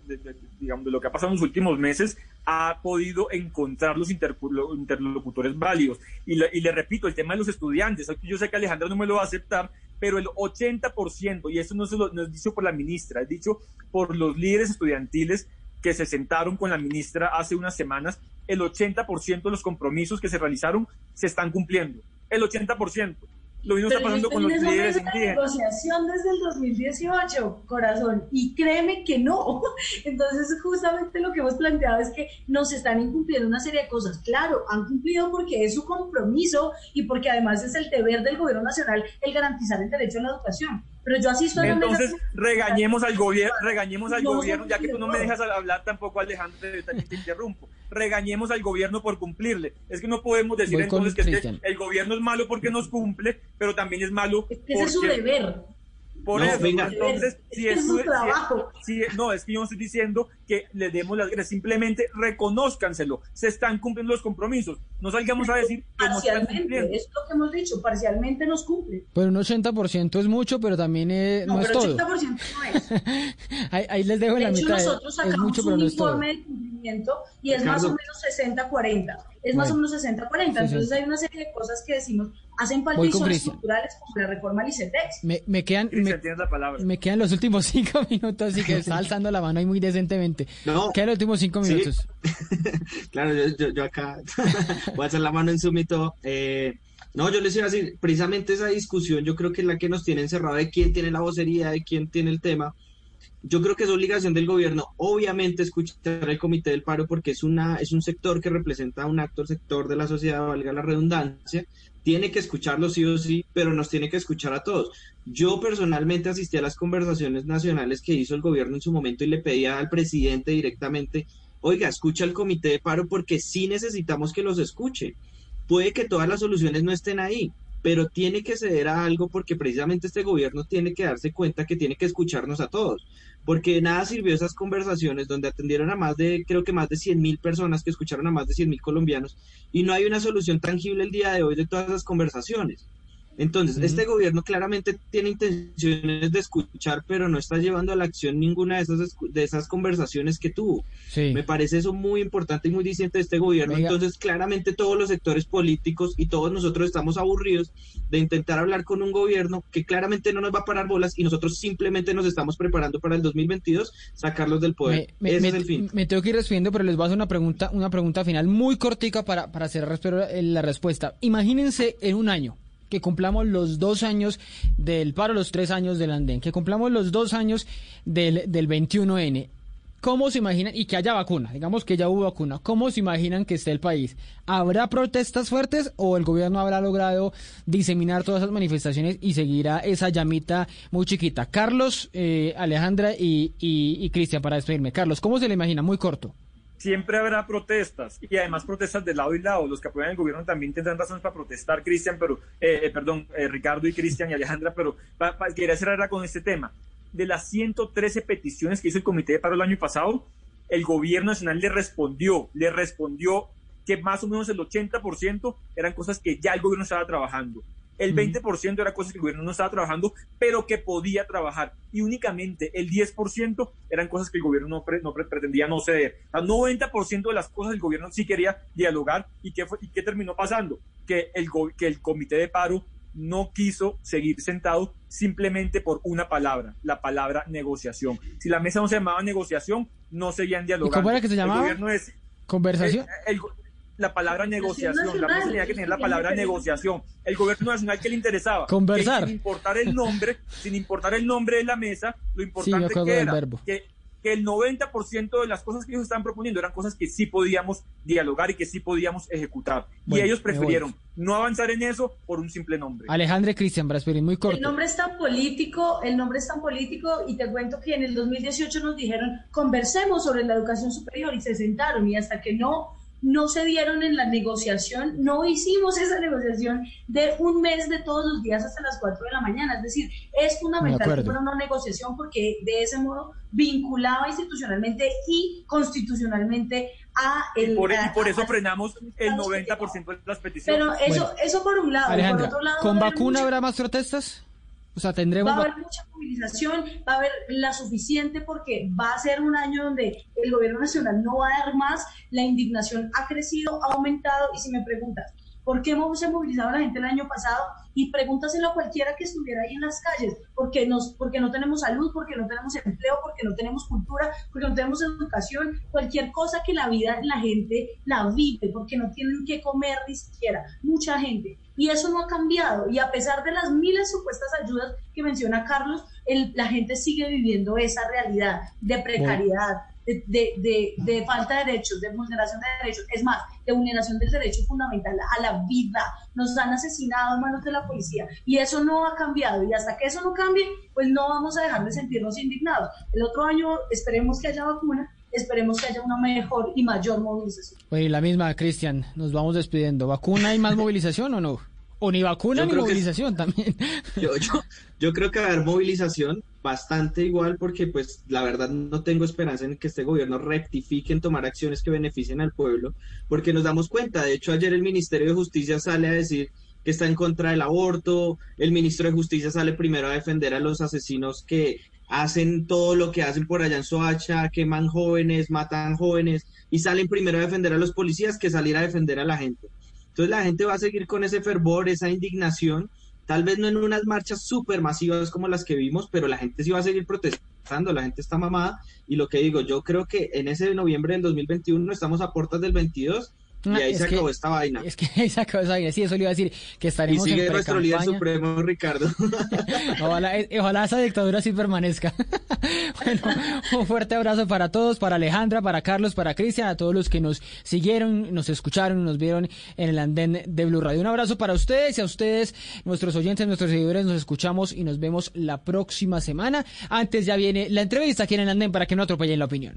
digamos, de lo que ha pasado en los últimos meses, ha podido encontrar los interlocutores válidos. Y le, repito, el tema de los estudiantes, yo sé que Alejandra no me lo va a aceptar, pero el 80%, y eso no, se lo, no es dicho por la ministra, es dicho por los líderes estudiantiles que se sentaron con la ministra hace unas semanas, el 80% de los compromisos que se realizaron se están cumpliendo. El 80%. Lo mismo está pasando con los líderes indígenas. negociación desde el 2018, corazón, y créeme que no. Entonces, justamente lo que hemos planteado es que nos están incumpliendo una serie de cosas. Claro, han cumplido porque es su compromiso y porque además es el deber del gobierno nacional el garantizar el derecho a la educación. Pero yo asisto a Entonces, regañemos al gobierno, regañemos al gobierno, ya que tú no me dejas hablar tampoco, Alejandro, te interrumpo. Regañemos al gobierno por cumplirle. Es que no podemos decir entonces que el gobierno es malo porque nos cumple, pero también es malo. Es que es su deber. Por eso, entonces, si es, su trabajo. no, es que yo no estoy diciendo que le demos las gracias, simplemente reconózcanselo. Se están cumpliendo los compromisos. No salgamos a decir que no. Es lo que hemos dicho, parcialmente nos cumple. Pero un 80% es mucho, pero también es, no, no pero es todo. 80% no es. ahí, les dejo de la hecho, mitad. Nosotros sacamos es mucho, un no es informe de cumplimiento y es más o menos 60-40 es más o menos 60-40. Entonces hay una serie de cosas que decimos hacen falta y son estructurales como la reforma al ICETEX. Me, me quedan, me, me, quedan los últimos cinco minutos, así que está alzando la mano ahí muy decentemente. No. Quedan los últimos cinco minutos. claro, yo, yo, acá voy a hacer la mano en sumito. Eh, no, yo les iba a decir, precisamente esa discusión yo creo que es la que nos tiene encerrado de quién tiene la vocería, de quién tiene el tema yo creo que es obligación del gobierno, obviamente, escuchar el comité del paro porque es, una, es un sector que representa un actor sector de la sociedad, valga la redundancia, tiene que escucharlo sí o sí, pero nos tiene que escuchar a todos. Yo personalmente asistí a las conversaciones nacionales que hizo el gobierno en su momento y le pedía al presidente directamente, oiga, escucha el comité de paro porque sí necesitamos que los escuche. Puede que todas las soluciones no estén ahí, pero tiene que ceder a algo porque precisamente este gobierno tiene que darse cuenta que tiene que escucharnos a todos, porque nada sirvió esas conversaciones donde atendieron a más de, creo que más de 100 mil personas que escucharon a más de 100 mil colombianos y no hay una solución tangible el día de hoy de todas esas conversaciones. Entonces, este gobierno claramente tiene intenciones de escuchar, pero no está llevando a la acción ninguna de esas, de esas conversaciones que tuvo. Me parece eso muy importante y muy diciente de este gobierno. Entonces, claramente todos los sectores políticos y todos nosotros estamos aburridos de intentar hablar con un gobierno que claramente no nos va a parar bolas y nosotros simplemente nos estamos preparando para el 2022 sacarlos del poder. Me, Ese es el fin. Me tengo que ir respondiendo, pero les voy a hacer una pregunta, una pregunta final muy cortica para, para cerrar la respuesta. Imagínense en un año que cumplamos los dos años del paro, los tres años del andén, que cumplamos los dos años del, del 21N. ¿Cómo se imaginan? Y que haya vacuna, digamos que ya hubo vacuna. ¿Cómo se imaginan que esté el país? ¿Habrá protestas fuertes o el gobierno habrá logrado diseminar todas esas manifestaciones y seguirá esa llamita muy chiquita? Carlos, eh, Alejandra y, y Cristian, para despedirme. Carlos, ¿cómo se le imagina? Muy corto siempre habrá protestas y además protestas de lado y lado. Los que apoyan el gobierno también tendrán razones para protestar, Cristian, pero, eh, eh, perdón, eh, Ricardo y Cristian y Alejandra, pero quería cerrar con este tema. De las 113 peticiones que hizo el Comité de Paro el año pasado, el gobierno nacional le respondió, le respondió que más o menos el 80% eran cosas que ya el gobierno estaba trabajando. El 20% era cosas que el gobierno no estaba trabajando, pero que podía trabajar. Y únicamente el 10% eran cosas que el gobierno no, no pretendía no ceder. El 90% de las cosas el gobierno sí quería dialogar. ¿Y qué, fue, y qué terminó pasando? Que el, que el comité de paro no quiso seguir sentado simplemente por una palabra, la palabra negociación. Si la mesa no se llamaba negociación, no seguían dialogando. ¿Y cómo era que se llamaba? El gobierno es, ¿Conversación? La palabra negociación. La mesa tenía que tener la palabra negociación. El gobierno nacional que le interesaba. Conversar. sin importar el nombre, sin importar el nombre de la mesa, lo importante que era que, que, el 90% de las cosas que ellos estaban proponiendo eran cosas que sí podíamos dialogar y que sí podíamos ejecutar. y ellos prefirieron no avanzar en eso por un simple nombre. Alejandra Cristian Brasperi, muy corto. El nombre es tan político, el nombre es tan político y te cuento que en el 2018 nos dijeron conversemos sobre la educación superior y se sentaron y hasta que no no se dieron en la negociación, no hicimos esa negociación de un mes de todos los días hasta las 4 de la mañana. Es decir, es fundamental que fuera una negociación porque de ese modo vinculaba institucionalmente y constitucionalmente a el... Y por, eso frenamos el 90% de las peticiones. Pero eso, eso por un lado. por otro lado ¿Con vacuna habrá más protestas? O sea, tendremos... Va a haber mucha movilización, va a haber la suficiente porque va a ser un año donde el gobierno nacional no va a dar más, la indignación ha crecido, ha aumentado y si me preguntas, ¿por qué hemos movilizado a la gente el año pasado? Y pregúntaselo a cualquiera que estuviera ahí en las calles, porque, nos, porque no tenemos salud, porque no tenemos empleo, porque no tenemos cultura, porque no tenemos educación, cualquier cosa que la vida la gente la vive, porque no tienen que comer ni siquiera, mucha gente. Y eso no ha cambiado. Y a pesar de las miles supuestas ayudas que menciona Carlos, la gente sigue viviendo esa realidad de precariedad, de, falta de derechos, de vulneración de derechos. Es más, de vulneración del derecho fundamental a la vida. Nos han asesinado a manos de la policía. Y eso no ha cambiado. Y hasta que eso no cambie, pues no vamos a dejar de sentirnos indignados. El otro año esperemos que haya vacuna esperemos que haya una mejor y mayor movilización. Oye, la misma, Cristian, nos vamos despidiendo. ¿Vacuna y más movilización o no? O ni vacuna ni movilización también. Yo, yo, yo, creo que va a haber movilización bastante igual porque pues la verdad no tengo esperanza en que este gobierno rectifique en tomar acciones que beneficien al pueblo, porque nos damos cuenta, de hecho ayer el Ministerio de Justicia sale a decir que está en contra del aborto, el ministro de Justicia sale primero a defender a los asesinos que hacen todo lo que hacen por allá en Soacha, queman jóvenes, matan jóvenes y salen primero a defender a los policías que salir a defender a la gente. Entonces la gente va a seguir con ese fervor, esa indignación, tal vez no en unas marchas súper masivas como las que vimos, pero la gente sí va a seguir protestando, la gente está mamada. Y lo que digo, yo creo que en ese noviembre del 2021 estamos a puertas del 22 y ahí se acabó esta vaina. Es que ahí se acabó esa vaina, sí, eso le iba a decir, que estaremos Y sigue nuestro líder supremo, Ricardo. ojalá, eh, ojalá esa dictadura sí permanezca. bueno, un fuerte abrazo para todos, para Alejandra, para Carlos, para Cristian, a todos los que nos siguieron, nos escucharon, nos vieron en el andén de Blue Radio. Un abrazo para ustedes y a ustedes, nuestros oyentes, nuestros seguidores, nos escuchamos y nos vemos la próxima semana. Antes ya viene la entrevista aquí en el andén para que no atropellen la opinión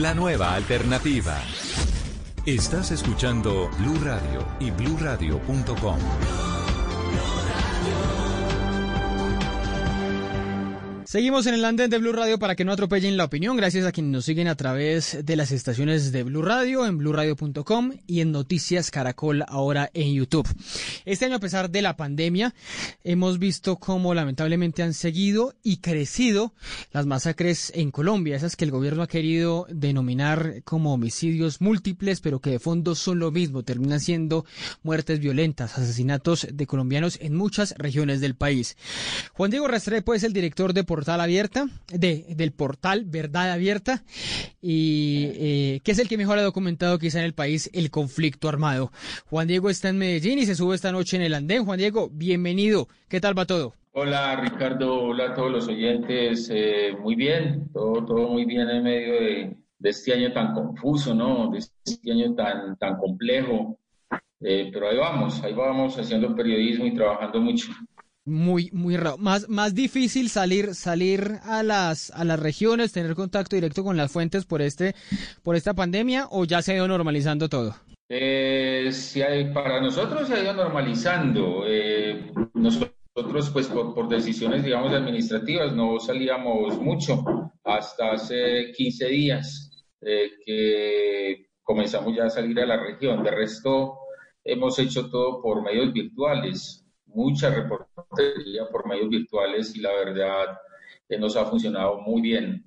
La nueva alternativa. Estás escuchando Blue Radio y BlueRadio.com. Seguimos en el andén de Blue Radio para que no atropellen la opinión. Gracias a quienes nos siguen a través de las estaciones de Blue Radio, en BlueRadio.com y en Noticias Caracol ahora en YouTube. Este año, a pesar de la pandemia, hemos visto cómo lamentablemente han seguido y crecido las masacres en Colombia, esas que el gobierno ha querido denominar como homicidios múltiples, pero que de fondo son lo mismo, terminan siendo muertes violentas, asesinatos de colombianos en muchas regiones del país. Juan Diego Restrepo es el director de Portal Abierta, de, del portal Verdad Abierta, y eh, que es el que mejor ha documentado quizá en el país el conflicto armado. Juan Diego está en Medellín y se sube esta noche en el andén. Juan Diego, bienvenido. ¿Qué tal va todo? Hola Ricardo, hola a todos los oyentes. Eh, muy bien, todo, todo muy bien en medio de, este año tan confuso, ¿no? De este año tan, tan complejo. Eh, pero ahí vamos, ahí vamos haciendo periodismo y trabajando mucho muy muy raro. Más más difícil salir salir a las a las regiones tener contacto directo con las fuentes por este por esta pandemia o ya se ha ido normalizando todo eh, si hay, para nosotros se ha ido normalizando. Eh, nosotros pues por, decisiones digamos administrativas no salíamos mucho hasta hace 15 días eh, que comenzamos ya a salir a la región. De resto hemos hecho todo por medios virtuales mucha reportería por medios virtuales y la verdad eh, nos ha funcionado muy bien.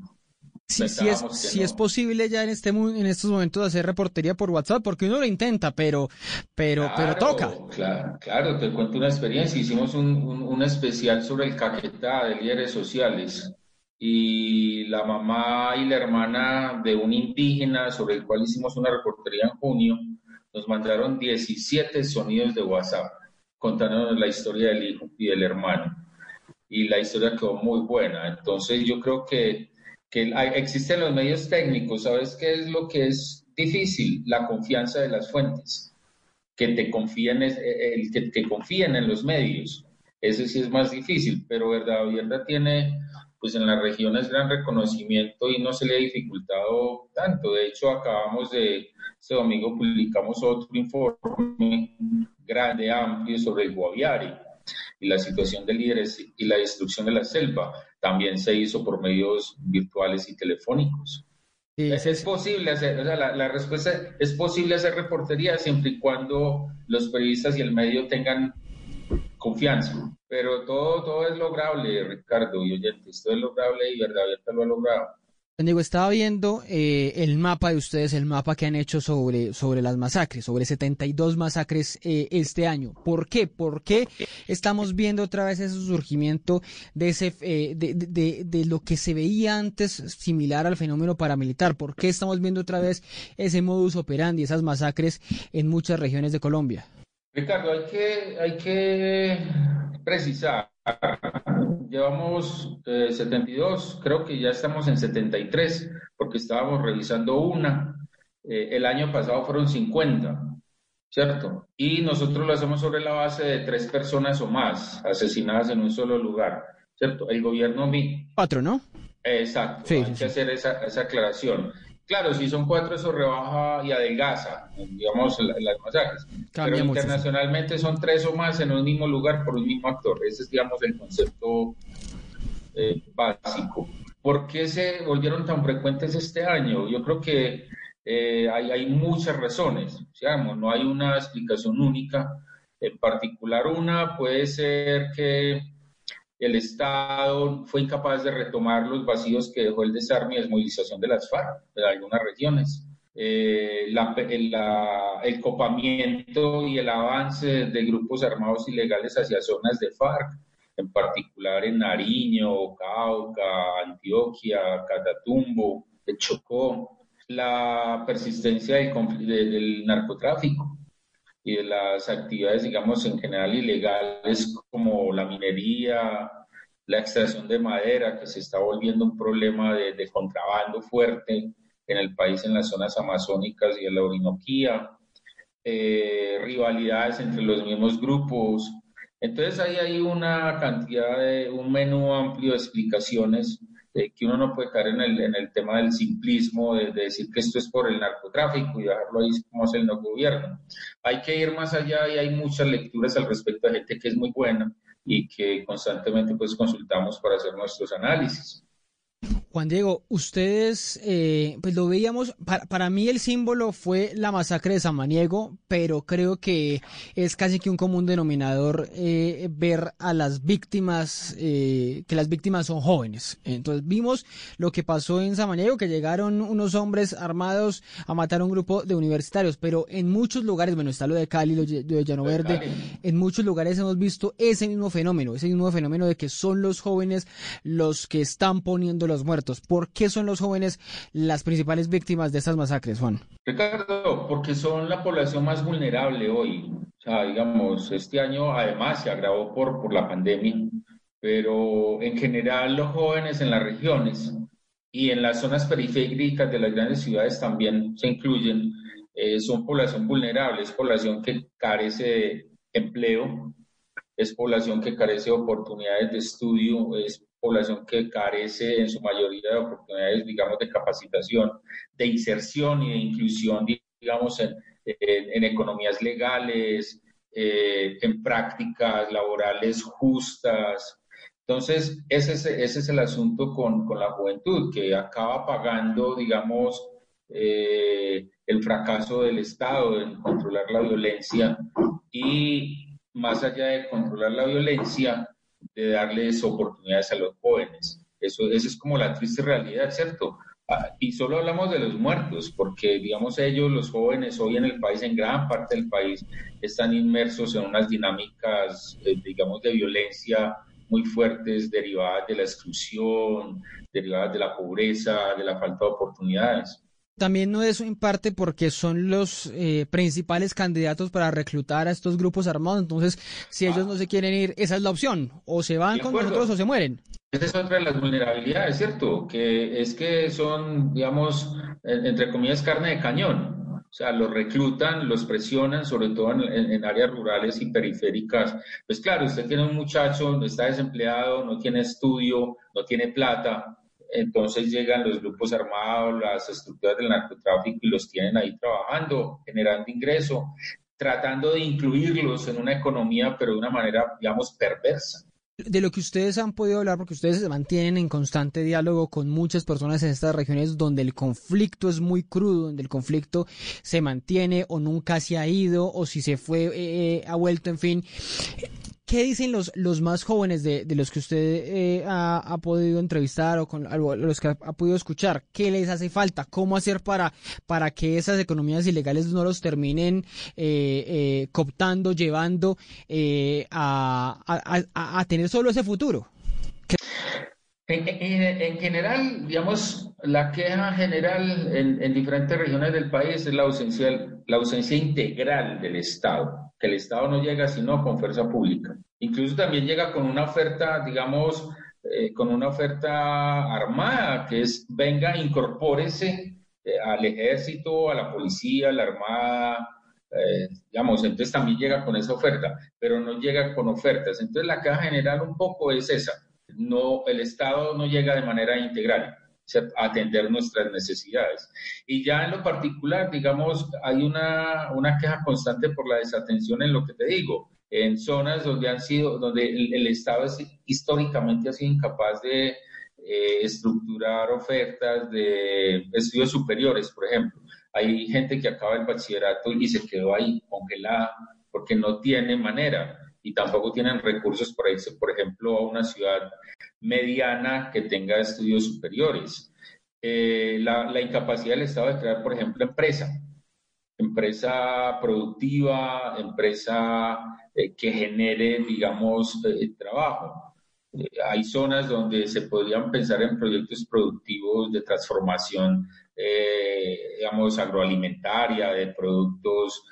Si, es, si es posible ya en este en estos momentos hacer reportería por WhatsApp, porque uno lo intenta, pero pero pero toca. Claro, claro, te cuento una experiencia. Hicimos un, un, especial sobre el Caquetá de líderes sociales y la mamá y la hermana de un indígena sobre el cual hicimos una reportería en junio nos mandaron 17 sonidos de WhatsApp contándonos la historia del hijo y del hermano. Y la historia quedó muy buena. Entonces yo creo que, que existen los medios técnicos. ¿Sabes qué es lo que es difícil? La confianza de las fuentes. Que te confíen, el, que, confíen en los medios. Ese sí es más difícil, pero Verdad Abierta tiene, pues en las regiones gran reconocimiento y no se le ha dificultado tanto. De hecho, acabamos de, este domingo publicamos otro informe grande, amplio sobre el Guaviare y la situación de líderes y la destrucción de la selva. También se hizo por medios virtuales y telefónicos. es, posible hacer, o sea, la, respuesta es posible hacer reportería siempre y cuando los periodistas y el medio tengan confianza. Pero todo, todo es lograble, Ricardo y oyentes, todo es lograble y verdad abierta lo ha logrado. Digo, estaba viendo eh, el mapa de ustedes, el mapa que han hecho sobre, sobre las masacres, sobre 72 masacres eh, este año. ¿Por qué? ¿Por qué estamos viendo otra vez ese surgimiento de, ese, eh, de, de, lo que se veía antes similar al fenómeno paramilitar? ¿Por qué estamos viendo otra vez ese modus operandi, esas masacres en muchas regiones de Colombia? Ricardo, hay que, hay que precisar llevamos 72, eh, creo que ya estamos en 73, porque estábamos revisando una. Eh, el año pasado fueron 50, ¿cierto? Y nosotros lo hacemos sobre la base de tres personas o más asesinadas en un solo lugar, ¿cierto? El gobierno... Cuatro, ¿no? Exacto, sí, hay que hacer esa, esa aclaración. Claro, si son cuatro, eso rebaja y adelgaza, digamos, las masacres. Pero internacionalmente son tres o más en un mismo lugar por un mismo actor. Ese es, digamos, el concepto eh, básico. ¿Por qué se volvieron tan frecuentes este año? Yo creo que eh, hay, hay, muchas razones, digamos, no hay una explicación única. En particular, una puede ser que el Estado fue incapaz de retomar los vacíos que dejó el desarme y desmovilización de las FARC en algunas regiones. Eh, el copamiento y el avance de grupos armados ilegales hacia zonas de FARC, en particular en Nariño, Cauca, Antioquia, Catatumbo, Chocó, la persistencia del narcotráfico y de las actividades, digamos, en general ilegales como la minería, la extracción de madera, que se está volviendo un problema de, contrabando fuerte en el país, en las zonas amazónicas y en la Orinoquía, eh, rivalidades entre los mismos grupos. Entonces ahí hay una cantidad de, un menú amplio de explicaciones eh, que uno no puede caer en el, en el tema del simplismo, de, decir que esto es por el narcotráfico y dejarlo ahí como es el no gobierno. Hay que ir más allá y hay muchas lecturas al respecto de gente que es muy buena y que constantemente pues consultamos para hacer nuestros análisis. Juan Diego, ustedes, eh, pues lo veíamos, para, mí el símbolo fue la masacre de Samaniego, pero creo que es casi que un común denominador eh, ver a las víctimas, eh, que las víctimas son jóvenes. Entonces vimos lo que pasó en Samaniego, que llegaron unos hombres armados a matar a un grupo de universitarios, pero en muchos lugares, bueno, está lo de Cali, lo de Llano Verde, en muchos lugares hemos visto ese mismo fenómeno, ese mismo fenómeno de que son los jóvenes los que están poniendo los muertos ¿Por qué son los jóvenes las principales víctimas de estas masacres, Juan? Ricardo, porque son la población más vulnerable hoy. O sea, digamos, este año además se agravó por, por la pandemia, pero en general los jóvenes en las regiones y en las zonas periféricas de las grandes ciudades también se incluyen, eh, son población vulnerable, es población que carece de empleo, es población que carece de oportunidades de estudio, es población que carece en su mayoría de oportunidades, digamos, de capacitación, de inserción y de inclusión, digamos, en, en, economías legales, eh, en prácticas laborales justas. Entonces, ese es, ese es el asunto con, con, la juventud, que acaba pagando, digamos, eh, el fracaso del Estado en controlar la violencia y más allá de controlar la violencia, de darles oportunidades a los jóvenes. Eso, eso es como la triste realidad, ¿cierto? Ah, y solo hablamos de los muertos, porque digamos ellos, los jóvenes hoy en el país, en gran parte del país, están inmersos en unas dinámicas, eh, digamos, de violencia muy fuertes, derivadas de la exclusión, derivadas de la pobreza, de la falta de oportunidades. También no es en parte porque son los eh, principales candidatos para reclutar a estos grupos armados. Entonces, si ellos no se quieren ir, esa es la opción. O se van con nosotros o se mueren. Esa es otra de las vulnerabilidades, ¿cierto? Que es que son, digamos, entre comillas, carne de cañón. O sea, los reclutan, los presionan, sobre todo en, en, áreas rurales y periféricas. Pues claro, usted tiene un muchacho, está desempleado, no tiene estudio, no tiene plata, entonces llegan los grupos armados, las estructuras del narcotráfico y los tienen ahí trabajando, generando ingreso, tratando de incluirlos en una economía, pero de una manera, digamos, perversa. De lo que ustedes han podido hablar, porque ustedes se mantienen en constante diálogo con muchas personas en estas regiones donde el conflicto es muy crudo, donde el conflicto se mantiene o nunca se ha ido, o si se fue, eh, eh, ha vuelto, en fin. ¿Qué dicen los, los más jóvenes de, de los que usted eh, ha, ha, podido entrevistar o con los que ha, podido escuchar? ¿Qué les hace falta? ¿Cómo hacer para, para que esas economías ilegales no los terminen eh, eh, cooptando, llevando eh, a, a, a, tener solo ese futuro? En, en, en, general, digamos, la queja general en, en, diferentes regiones del país es la ausencia, la ausencia integral del Estado, que el Estado no llega sino con fuerza pública. Incluso también llega con una oferta, digamos, eh, con una oferta armada, que es, venga, incorpórese eh, al ejército, a la policía, a la armada, eh, digamos, entonces también llega con esa oferta, pero no llega con ofertas. Entonces la queja general un poco es esa no, el Estado no llega de manera integral a atender nuestras necesidades. Y ya en lo particular, digamos, hay una, una queja constante por la desatención en lo que te digo, en zonas donde han sido, donde el, Estado históricamente ha sido incapaz de eh, estructurar ofertas de estudios superiores, por ejemplo. Hay gente que acaba el bachillerato y se quedó ahí congelada porque no tiene manera y tampoco tienen recursos para irse, por ejemplo, a una ciudad mediana que tenga estudios superiores. Eh, la, incapacidad del Estado de crear, por ejemplo, empresa, empresa productiva, empresa eh, que genere, digamos, eh, trabajo. hay zonas donde se podrían pensar en proyectos productivos de transformación, digamos, agroalimentaria, de productos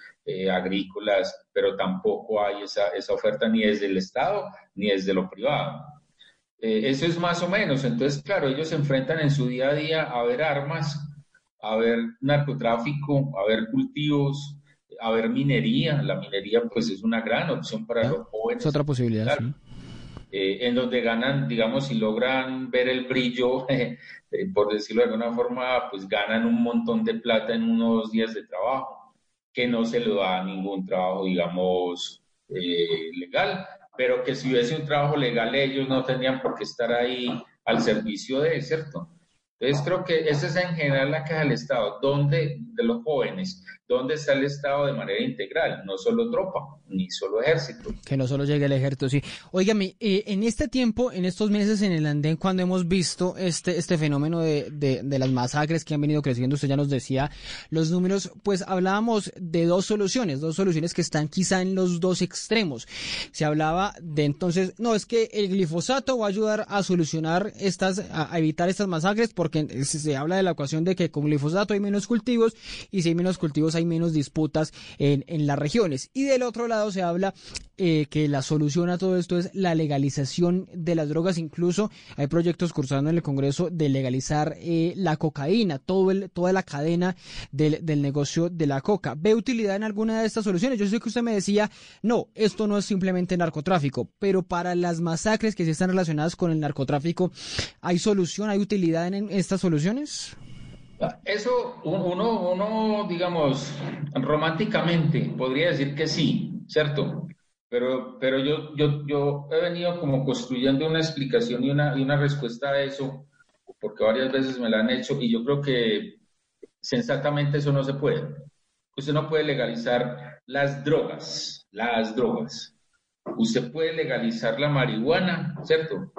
agrícolas, pero tampoco hay esa, esa oferta ni desde el Estado ni desde lo privado. Eh, eso es más o menos. Entonces, claro, ellos se enfrentan en su día a día a ver armas, a ver narcotráfico, a ver cultivos, haber minería. La minería pues es una gran opción para Ah, los jóvenes. Es otra posibilidad, Claro. sí. eh, en donde ganan, digamos, si logran ver el brillo, eh, por decirlo de alguna forma, pues ganan un montón de plata en unos días de trabajo, que no se lo da ningún trabajo, digamos, eh, legal, pero que si hubiese un trabajo legal ellos no tendrían por qué estar ahí al servicio de, ¿cierto? Entonces creo que esa es en general la caja del Estado, donde de los jóvenes, dónde está el Estado de manera integral, no solo tropa, ni solo ejército. Que no solo llegue el ejército, sí. Óigame, eh, en este tiempo, en estos meses en el andén, cuando hemos visto este, este fenómeno de, de, las masacres que han venido creciendo, usted ya nos decía los números, pues hablábamos de dos soluciones, dos soluciones que están quizá en los dos extremos. Se hablaba de entonces, no, es que el glifosato va a ayudar a solucionar estas, a, a evitar estas masacres, porque se, se habla de la ecuación de que con glifosato hay menos cultivos y si hay menos cultivos hay menos disputas en, en las regiones. Y del otro lado se habla eh, que la solución a todo esto es la legalización de las drogas. Incluso hay proyectos cursando en el Congreso de legalizar eh, la cocaína, todo el, toda la cadena del, del negocio de la coca. ¿Ve utilidad en alguna de estas soluciones? Yo sé que usted me decía, no, esto no es simplemente narcotráfico, pero para las masacres que sí están relacionadas con el narcotráfico, ¿hay solución, hay utilidad en estas soluciones? Eso uno, uno, digamos, románticamente podría decir que sí, ¿cierto? Pero, pero yo, yo, yo he venido como construyendo una explicación y una, y una respuesta a eso, porque varias veces me la han hecho y yo creo que sensatamente eso no se puede. Usted no puede legalizar las drogas, las drogas. Usted puede legalizar la marihuana, ¿cierto?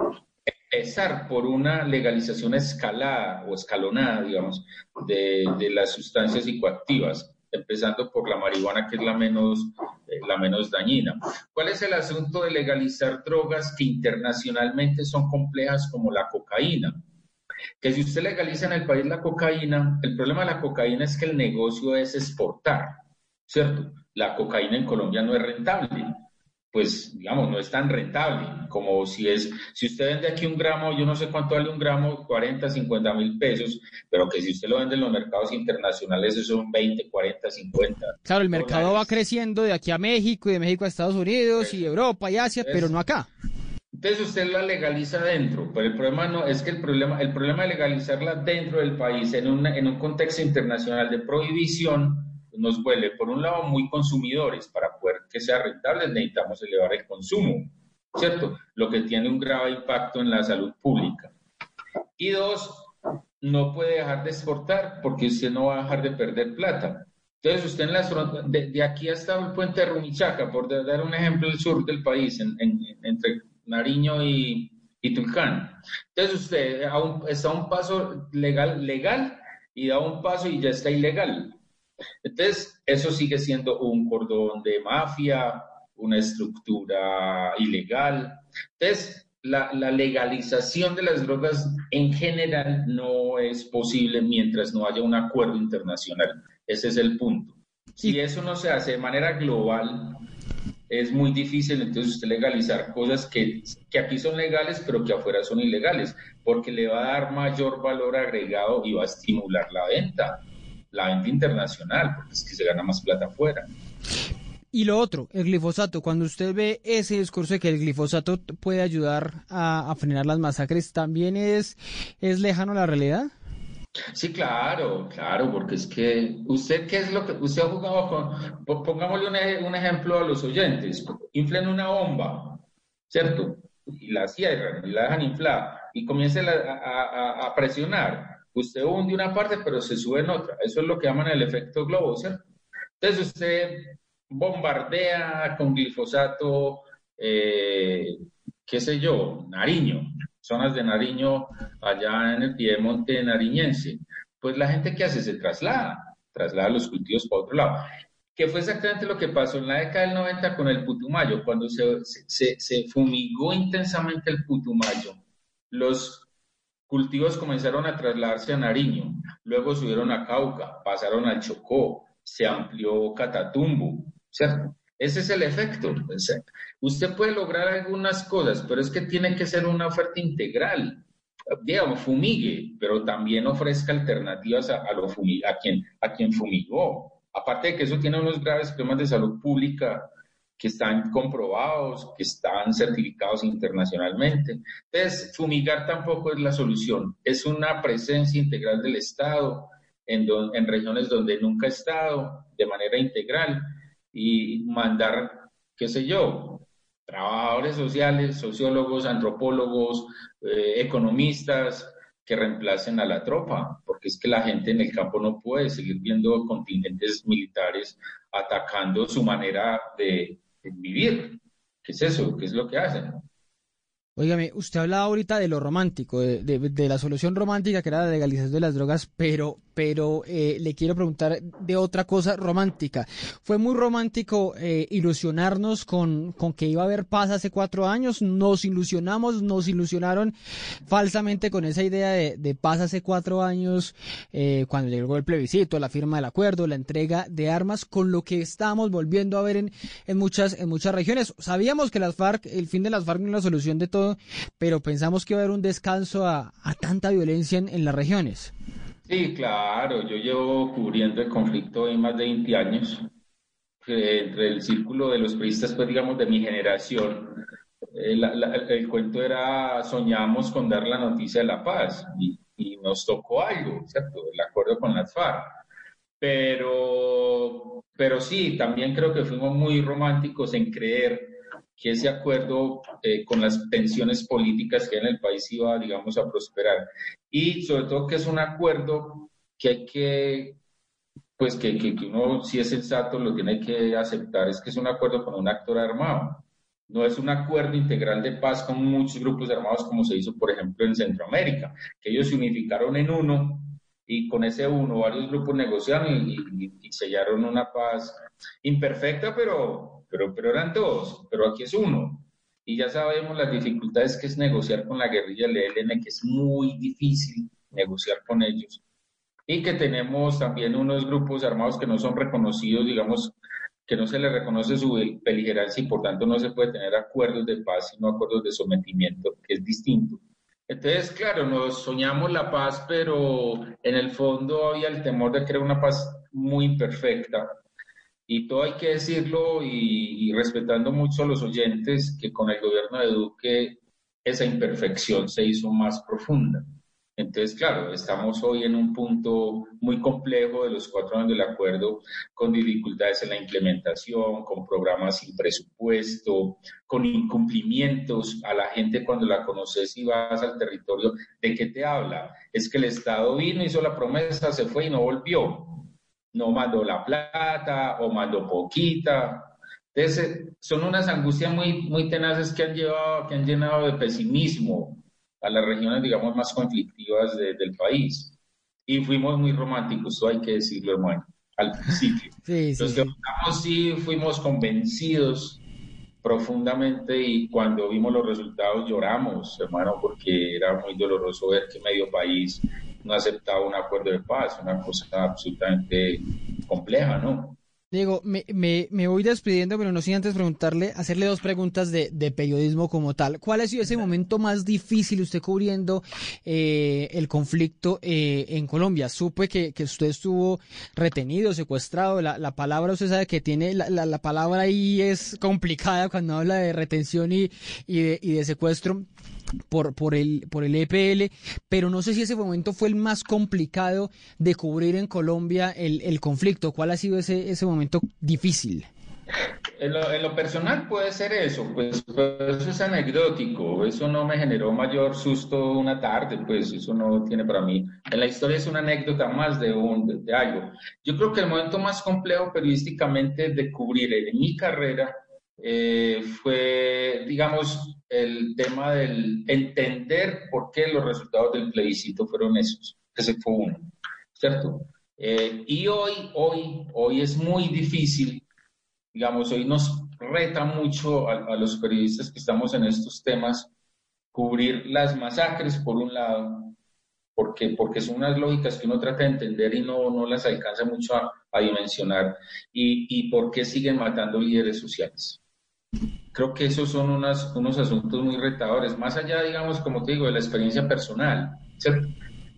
Empezar por una legalización escalada o escalonada, digamos, de, las sustancias psicoactivas, empezando por la marihuana, que es la menos, eh, la menos dañina. ¿Cuál es el asunto de legalizar drogas que internacionalmente son complejas como la cocaína? Que si usted legaliza en el país la cocaína, el problema de la cocaína es que el negocio es exportar, ¿cierto? La cocaína en Colombia no es rentable pues digamos, no es tan rentable como si es, si usted vende aquí un gramo, yo no sé cuánto vale un gramo, 40, 50 mil pesos, pero que si usted lo vende en los mercados internacionales, eso son 20, 40, 50. Claro, el mercado dólares. va creciendo de aquí a México y de México a Estados Unidos y Europa y Asia, pero no acá. Entonces usted la legaliza dentro, pero el problema no es que el problema, el problema de legalizarla dentro del país en, una, en un contexto internacional de prohibición nos vuelve, por un lado, muy consumidores. Para poder que sea rentable necesitamos elevar el consumo, ¿cierto? Lo que tiene un grave impacto en la salud pública. Y dos, no puede dejar de exportar porque usted no va a dejar de perder plata. Entonces, usted en las de, de aquí hasta el puente de Rumichaca, por dar un ejemplo, el sur del país, en, en, entre Nariño y, Tulcán. Entonces, usted un, está a un paso legal, legal y da un paso y ya está ilegal. Entonces, eso sigue siendo un cordón de mafia, una estructura ilegal. Entonces, la, la, legalización de las drogas en general no es posible mientras no haya un acuerdo internacional. Ese es el punto. Si eso no se hace de manera global, es muy difícil entonces usted legalizar cosas que, que aquí son legales, pero que afuera son ilegales, porque le va a dar mayor valor agregado y va a estimular la venta la venta internacional, porque es que se gana más plata afuera. Y lo otro, el glifosato. Cuando usted ve ese discurso de que el glifosato puede ayudar a, a frenar las masacres, ¿también es, es lejano a la realidad? Sí, claro, claro, porque es que usted, ¿qué es lo que usted ha jugado con? Pongámosle un, un ejemplo a los oyentes. Inflen una bomba, ¿cierto? Y la cierran y la dejan inflar y comiencen a, a, a presionar usted hunde una parte, pero se sube en otra. Eso es lo que llaman el efecto globo. Entonces usted bombardea con glifosato, eh, qué sé yo, Nariño, zonas de Nariño allá en el piedemonte nariñense. Pues la gente que hace se traslada, traslada los cultivos para otro lado. Que fue exactamente lo que pasó en la década del 90 con el putumayo, cuando se, se, se fumigó intensamente el putumayo. Los cultivos comenzaron a trasladarse a Nariño, luego subieron a Cauca, pasaron al Chocó, se amplió Catatumbo, ¿cierto? Ese es el efecto. Usted puede lograr algunas cosas, pero es que tiene que ser una oferta integral. Digamos, fumigue, pero también ofrezca alternativas a, quien, a quien fumigó. Aparte de que eso tiene unos graves problemas de salud pública que están comprobados, que están certificados internacionalmente. Entonces, fumigar tampoco es la solución, es una presencia integral del Estado en, en regiones donde nunca ha estado de manera integral y mandar, qué sé yo, trabajadores sociales, sociólogos, antropólogos, eh, economistas, que reemplacen a la tropa, porque es que la gente en el campo no puede seguir viendo contingentes militares atacando su manera de, vivir. ¿Qué es eso? ¿Qué es lo que hacen? Óigame, usted hablaba ahorita de lo romántico, de, la solución romántica que era la legalización de las drogas, pero, pero eh, le quiero preguntar de otra cosa romántica. Fue muy romántico eh, ilusionarnos con, con que iba a haber paz hace cuatro años. Nos ilusionamos, nos ilusionaron falsamente con esa idea de, paz hace cuatro años, eh, cuando llegó el plebiscito, la firma del acuerdo, la entrega de armas, con lo que estamos volviendo a ver en, en muchas, en muchas regiones. Sabíamos que las FARC, el fin de las FARC no es la solución de todo pero pensamos que va a haber un descanso a, tanta violencia en, las regiones. Sí, claro, yo llevo cubriendo el conflicto en más de 20 años, entre el círculo de los periodistas, pues digamos, de mi generación. Eh, el cuento era, soñamos con dar la noticia de la paz y, nos tocó algo, ¿cierto? El acuerdo con las FARC. Pero, pero sí, también creo que fuimos muy románticos en creer que ese acuerdo eh, con las tensiones políticas que hay en el país iba, digamos, a prosperar. Y sobre todo que es un acuerdo que hay que, pues que, que, uno, si es sensato, lo tiene que aceptar, es que es un acuerdo con un actor armado. No es un acuerdo integral de paz con muchos grupos armados como se hizo, por ejemplo, en Centroamérica, que ellos se unificaron en uno y con ese uno varios grupos negociaron y sellaron una paz imperfecta, pero pero, pero eran dos, pero aquí es uno. Y ya sabemos las dificultades que es negociar con la guerrilla del ELN, que es muy difícil negociar con ellos. Y que tenemos también unos grupos armados que no son reconocidos, digamos, que no se les reconoce su beligerancia y por tanto no se puede tener acuerdos de paz, sino acuerdos de sometimiento, que es distinto. Entonces, claro, nos soñamos la paz, pero en el fondo había el temor de crear una paz muy imperfecta, y todo hay que decirlo y, respetando mucho a los oyentes que con el gobierno de Duque esa imperfección se hizo más profunda. Entonces, claro, estamos hoy en un punto muy complejo de los cuatro años del acuerdo, con dificultades en la implementación, con programas sin presupuesto, con incumplimientos. A la gente cuando la conoces y vas al territorio, ¿de qué te habla? Es que el Estado vino, hizo la promesa, se fue y no volvió no mandó la plata o mandó poquita. Entonces, son unas angustias muy, muy tenaces que han, llevado, que han llenado de pesimismo a las regiones, digamos, más conflictivas del país. Y fuimos muy románticos, eso hay que decirlo, hermano, al principio. Sí, sí, Los que sí fuimos convencidos profundamente y cuando vimos los resultados lloramos, hermano, porque era muy doloroso ver que medio país no aceptaba un acuerdo de paz, una cosa absolutamente compleja, ¿no? Diego, me, me, me, voy despidiendo, pero no sin antes preguntarle, hacerle dos preguntas de, de periodismo como tal. ¿Cuál ha sido ese momento más difícil usted cubriendo eh, el conflicto eh, en Colombia? Supe que, que, usted estuvo retenido, secuestrado. La, la palabra, usted sabe que tiene, la, la, la, palabra ahí es complicada cuando habla de retención y, y, de, y de secuestro por, por, el, por el EPL, pero no sé si ese momento fue el más complicado de cubrir en Colombia el, el conflicto. ¿Cuál ha sido ese, ese momento difícil? En lo, en lo, personal puede ser eso, pues, pues, eso es anecdótico, eso no me generó mayor susto una tarde, pues eso no tiene para mí. En la historia es una anécdota más de, un, de algo. Yo creo que el momento más complejo periodísticamente de cubrir en mi carrera eh, fue, digamos, el tema del entender por qué los resultados del plebiscito fueron esos. Ese fue uno, ¿cierto? Eh, y hoy, hoy, hoy es muy difícil, digamos, hoy nos reta mucho a, los periodistas que estamos en estos temas cubrir las masacres, por un lado, porque, porque son unas lógicas que uno trata de entender y no, no las alcanza mucho a, a dimensionar, y, y por qué siguen matando líderes sociales. Creo que esos son unos asuntos muy retadores, más allá, digamos, como te digo, de la experiencia personal,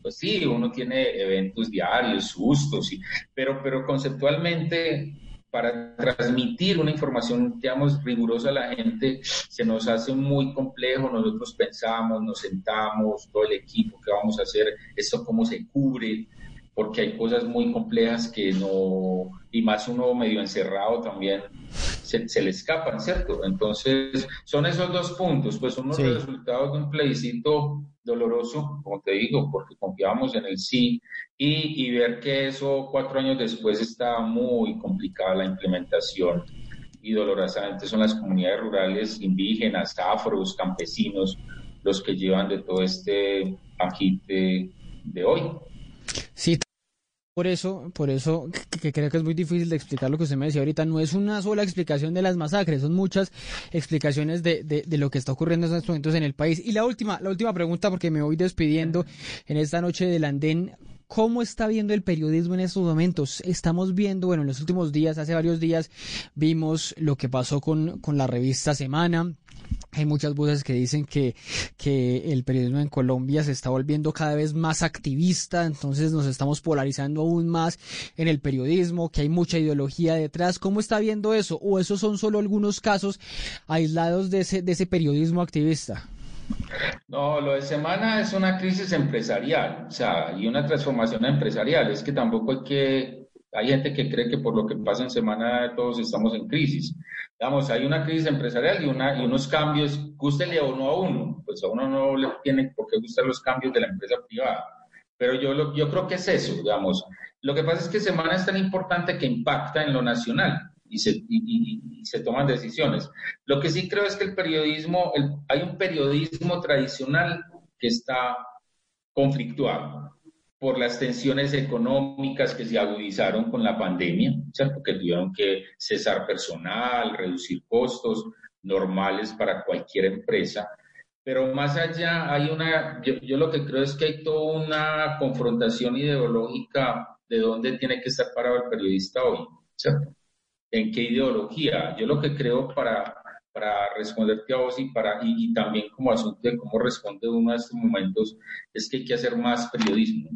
pues sí, uno tiene eventos diarios, sustos, y, pero, pero conceptualmente para transmitir una información, digamos, rigurosa a la gente, se nos hace muy complejo. Nosotros pensamos, nos sentamos, todo el equipo, qué vamos a hacer, esto cómo se cubre, porque hay cosas muy complejas que no, y más uno medio encerrado también se, le escapan, ¿cierto? Entonces, son esos dos puntos, pues son los resultados de un plebiscito doloroso, como te digo, porque confiábamos en el sí, y, y ver que eso cuatro años después está muy complicada la implementación y dolorosamente son las comunidades rurales indígenas, afros, campesinos, los que llevan de todo este agite de hoy. Sí, por eso, por eso que, creo que es muy difícil de explicar lo que usted me decía ahorita. No es una sola explicación de las masacres, son muchas explicaciones de, de, de, lo que está ocurriendo en estos momentos en el país. Y la última, la última pregunta, porque me voy despidiendo en esta noche del andén. ¿Cómo está viendo el periodismo en estos momentos? Estamos viendo, bueno, en los últimos días, hace varios días, vimos lo que pasó con, con la revista Semana, hay muchas voces que dicen que, que el periodismo en Colombia se está volviendo cada vez más activista, entonces nos estamos polarizando aún más en el periodismo, que hay mucha ideología detrás. ¿Cómo está viendo eso? ¿O esos son solo algunos casos aislados de ese, de ese periodismo activista? No, lo de semana es una crisis empresarial, o sea, y una transformación empresarial. Es que tampoco hay que, hay gente que cree que por lo que pasa en semana todos estamos en crisis. Digamos, hay una crisis empresarial y, una, unos cambios, gústele o no a uno, pues a uno no le tiene por qué gustar los cambios de la empresa privada. Pero yo, yo creo que es eso, digamos. Lo que pasa es que Semana es tan importante que impacta en lo nacional y se, y, se toman decisiones. Lo que sí creo es que el periodismo, hay un periodismo tradicional que está conflictuado por las tensiones económicas que se agudizaron con la pandemia, ¿cierto? Que tuvieron que cesar personal, reducir costos normales para cualquier empresa. Pero más allá hay una, yo, lo que creo es que hay toda una confrontación ideológica de dónde tiene que estar parado el periodista hoy, ¿cierto? ¿En qué ideología? Yo lo que creo para, para responderte a vos y, para, y, y también como asunto de cómo responde uno a estos momentos es que hay que hacer más periodismo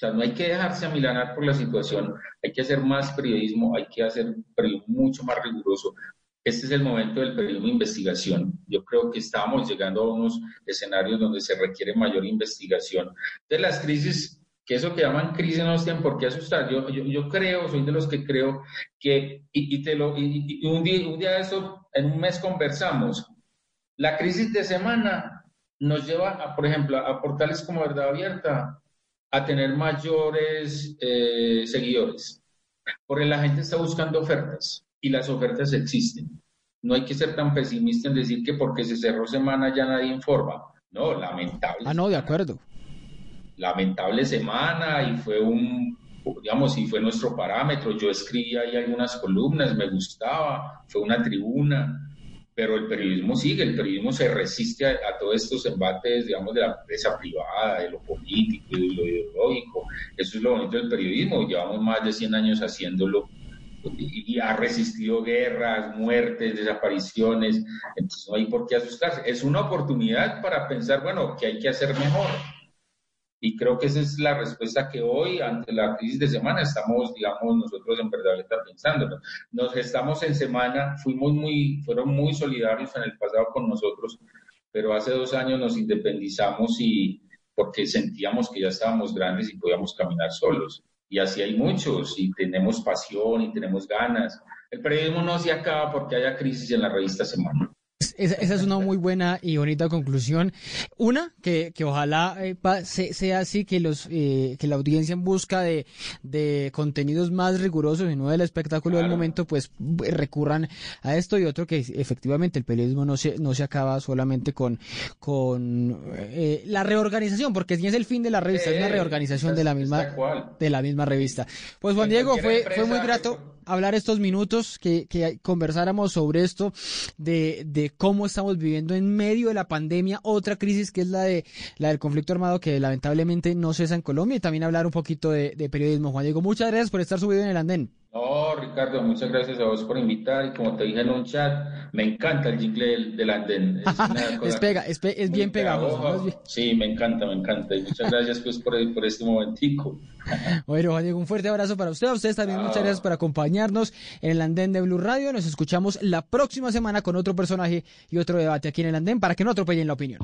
o sea, no hay que dejarse amilanar por la situación, hay que hacer más periodismo, hay que hacer periodismo mucho más riguroso. Este es el momento del periodismo de investigación. Yo creo que estamos llegando a unos escenarios donde se requiere mayor investigación. De las crisis, que eso que llaman crisis no tienen por qué asustar. Yo, yo, yo, creo, soy de los que creo que, y, te lo, y, un, día, un día de eso, en un mes conversamos, la crisis de semana nos lleva, a, por ejemplo, a portales como Verdad Abierta, a tener mayores eh, seguidores, porque la gente está buscando ofertas y las ofertas existen. No hay que ser tan pesimista en decir que porque se cerró semana ya nadie informa. No, lamentable. Ah, no, de acuerdo. Lamentable semana y fue un, digamos, y fue nuestro parámetro. Yo escribí ahí algunas columnas, me gustaba, fue una tribuna pero el periodismo sigue, el periodismo se resiste a, todos estos embates, digamos, de la empresa privada, de lo político, de lo ideológico. Eso es lo bonito del periodismo, llevamos más de 100 años haciéndolo y, ha resistido guerras, muertes, desapariciones, entonces no hay por qué asustarse. Es una oportunidad para pensar, bueno, ¿qué hay que hacer mejor? Y creo que esa es la respuesta que hoy, ante la crisis de semana, estamos, digamos, nosotros en verdad pensando. Nos estamos en semana, fuimos muy, fueron muy solidarios en el pasado con nosotros, pero hace dos años nos independizamos y porque sentíamos que ya estábamos grandes y podíamos caminar solos. Y así hay muchos, y tenemos pasión y tenemos ganas. El periodismo no se acaba porque haya crisis en la revista Semana. Esa, es una muy buena y bonita conclusión. Una, que, que ojalá eh, sea así, que los eh, que la audiencia en busca de, de contenidos más rigurosos y no del espectáculo del momento, pues recurran a esto. Y otro, que efectivamente el periodismo no se, no se acaba solamente con, con eh, la reorganización, porque si es el fin de la revista, es una reorganización de la misma, de la misma revista. Pues Juan Diego, fue, fue muy grato hablar estos minutos, que, que conversáramos sobre esto, de, de cómo estamos viviendo en medio de la pandemia, otra crisis que es la de la del conflicto armado que lamentablemente no cesa en Colombia y también hablar un poquito de, de periodismo. Juan Diego, muchas gracias por estar subido en el andén. No, Ricardo, muchas gracias a vos por invitar y como te dije en un chat, me encanta el jingle del, del andén. Es, pega, es, es bien pegajoso. Sí, me encanta, me encanta. Y muchas gracias pues por, por este momentico. Bueno, Juan Diego, un fuerte abrazo para usted. A ustedes también muchas gracias por acompañarnos en el andén de Blue Radio. Nos escuchamos la próxima semana con otro personaje y otro debate aquí en el andén para que no atropellen la opinión.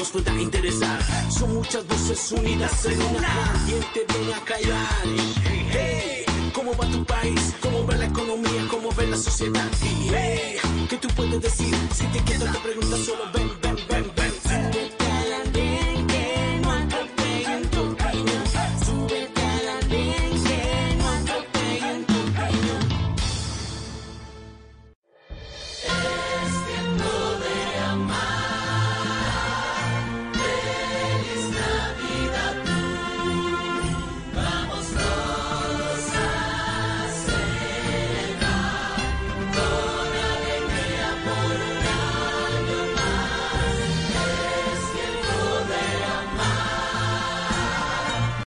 Nos pueda interesar. Son muchas voces unidas en una. ¿Quién te viene a callar? Hey, ¿cómo va tu país? ¿Cómo va la economía? ¿Cómo va la sociedad? Hey, ¿qué tú puedes decir? Si te quedas te preguntas solo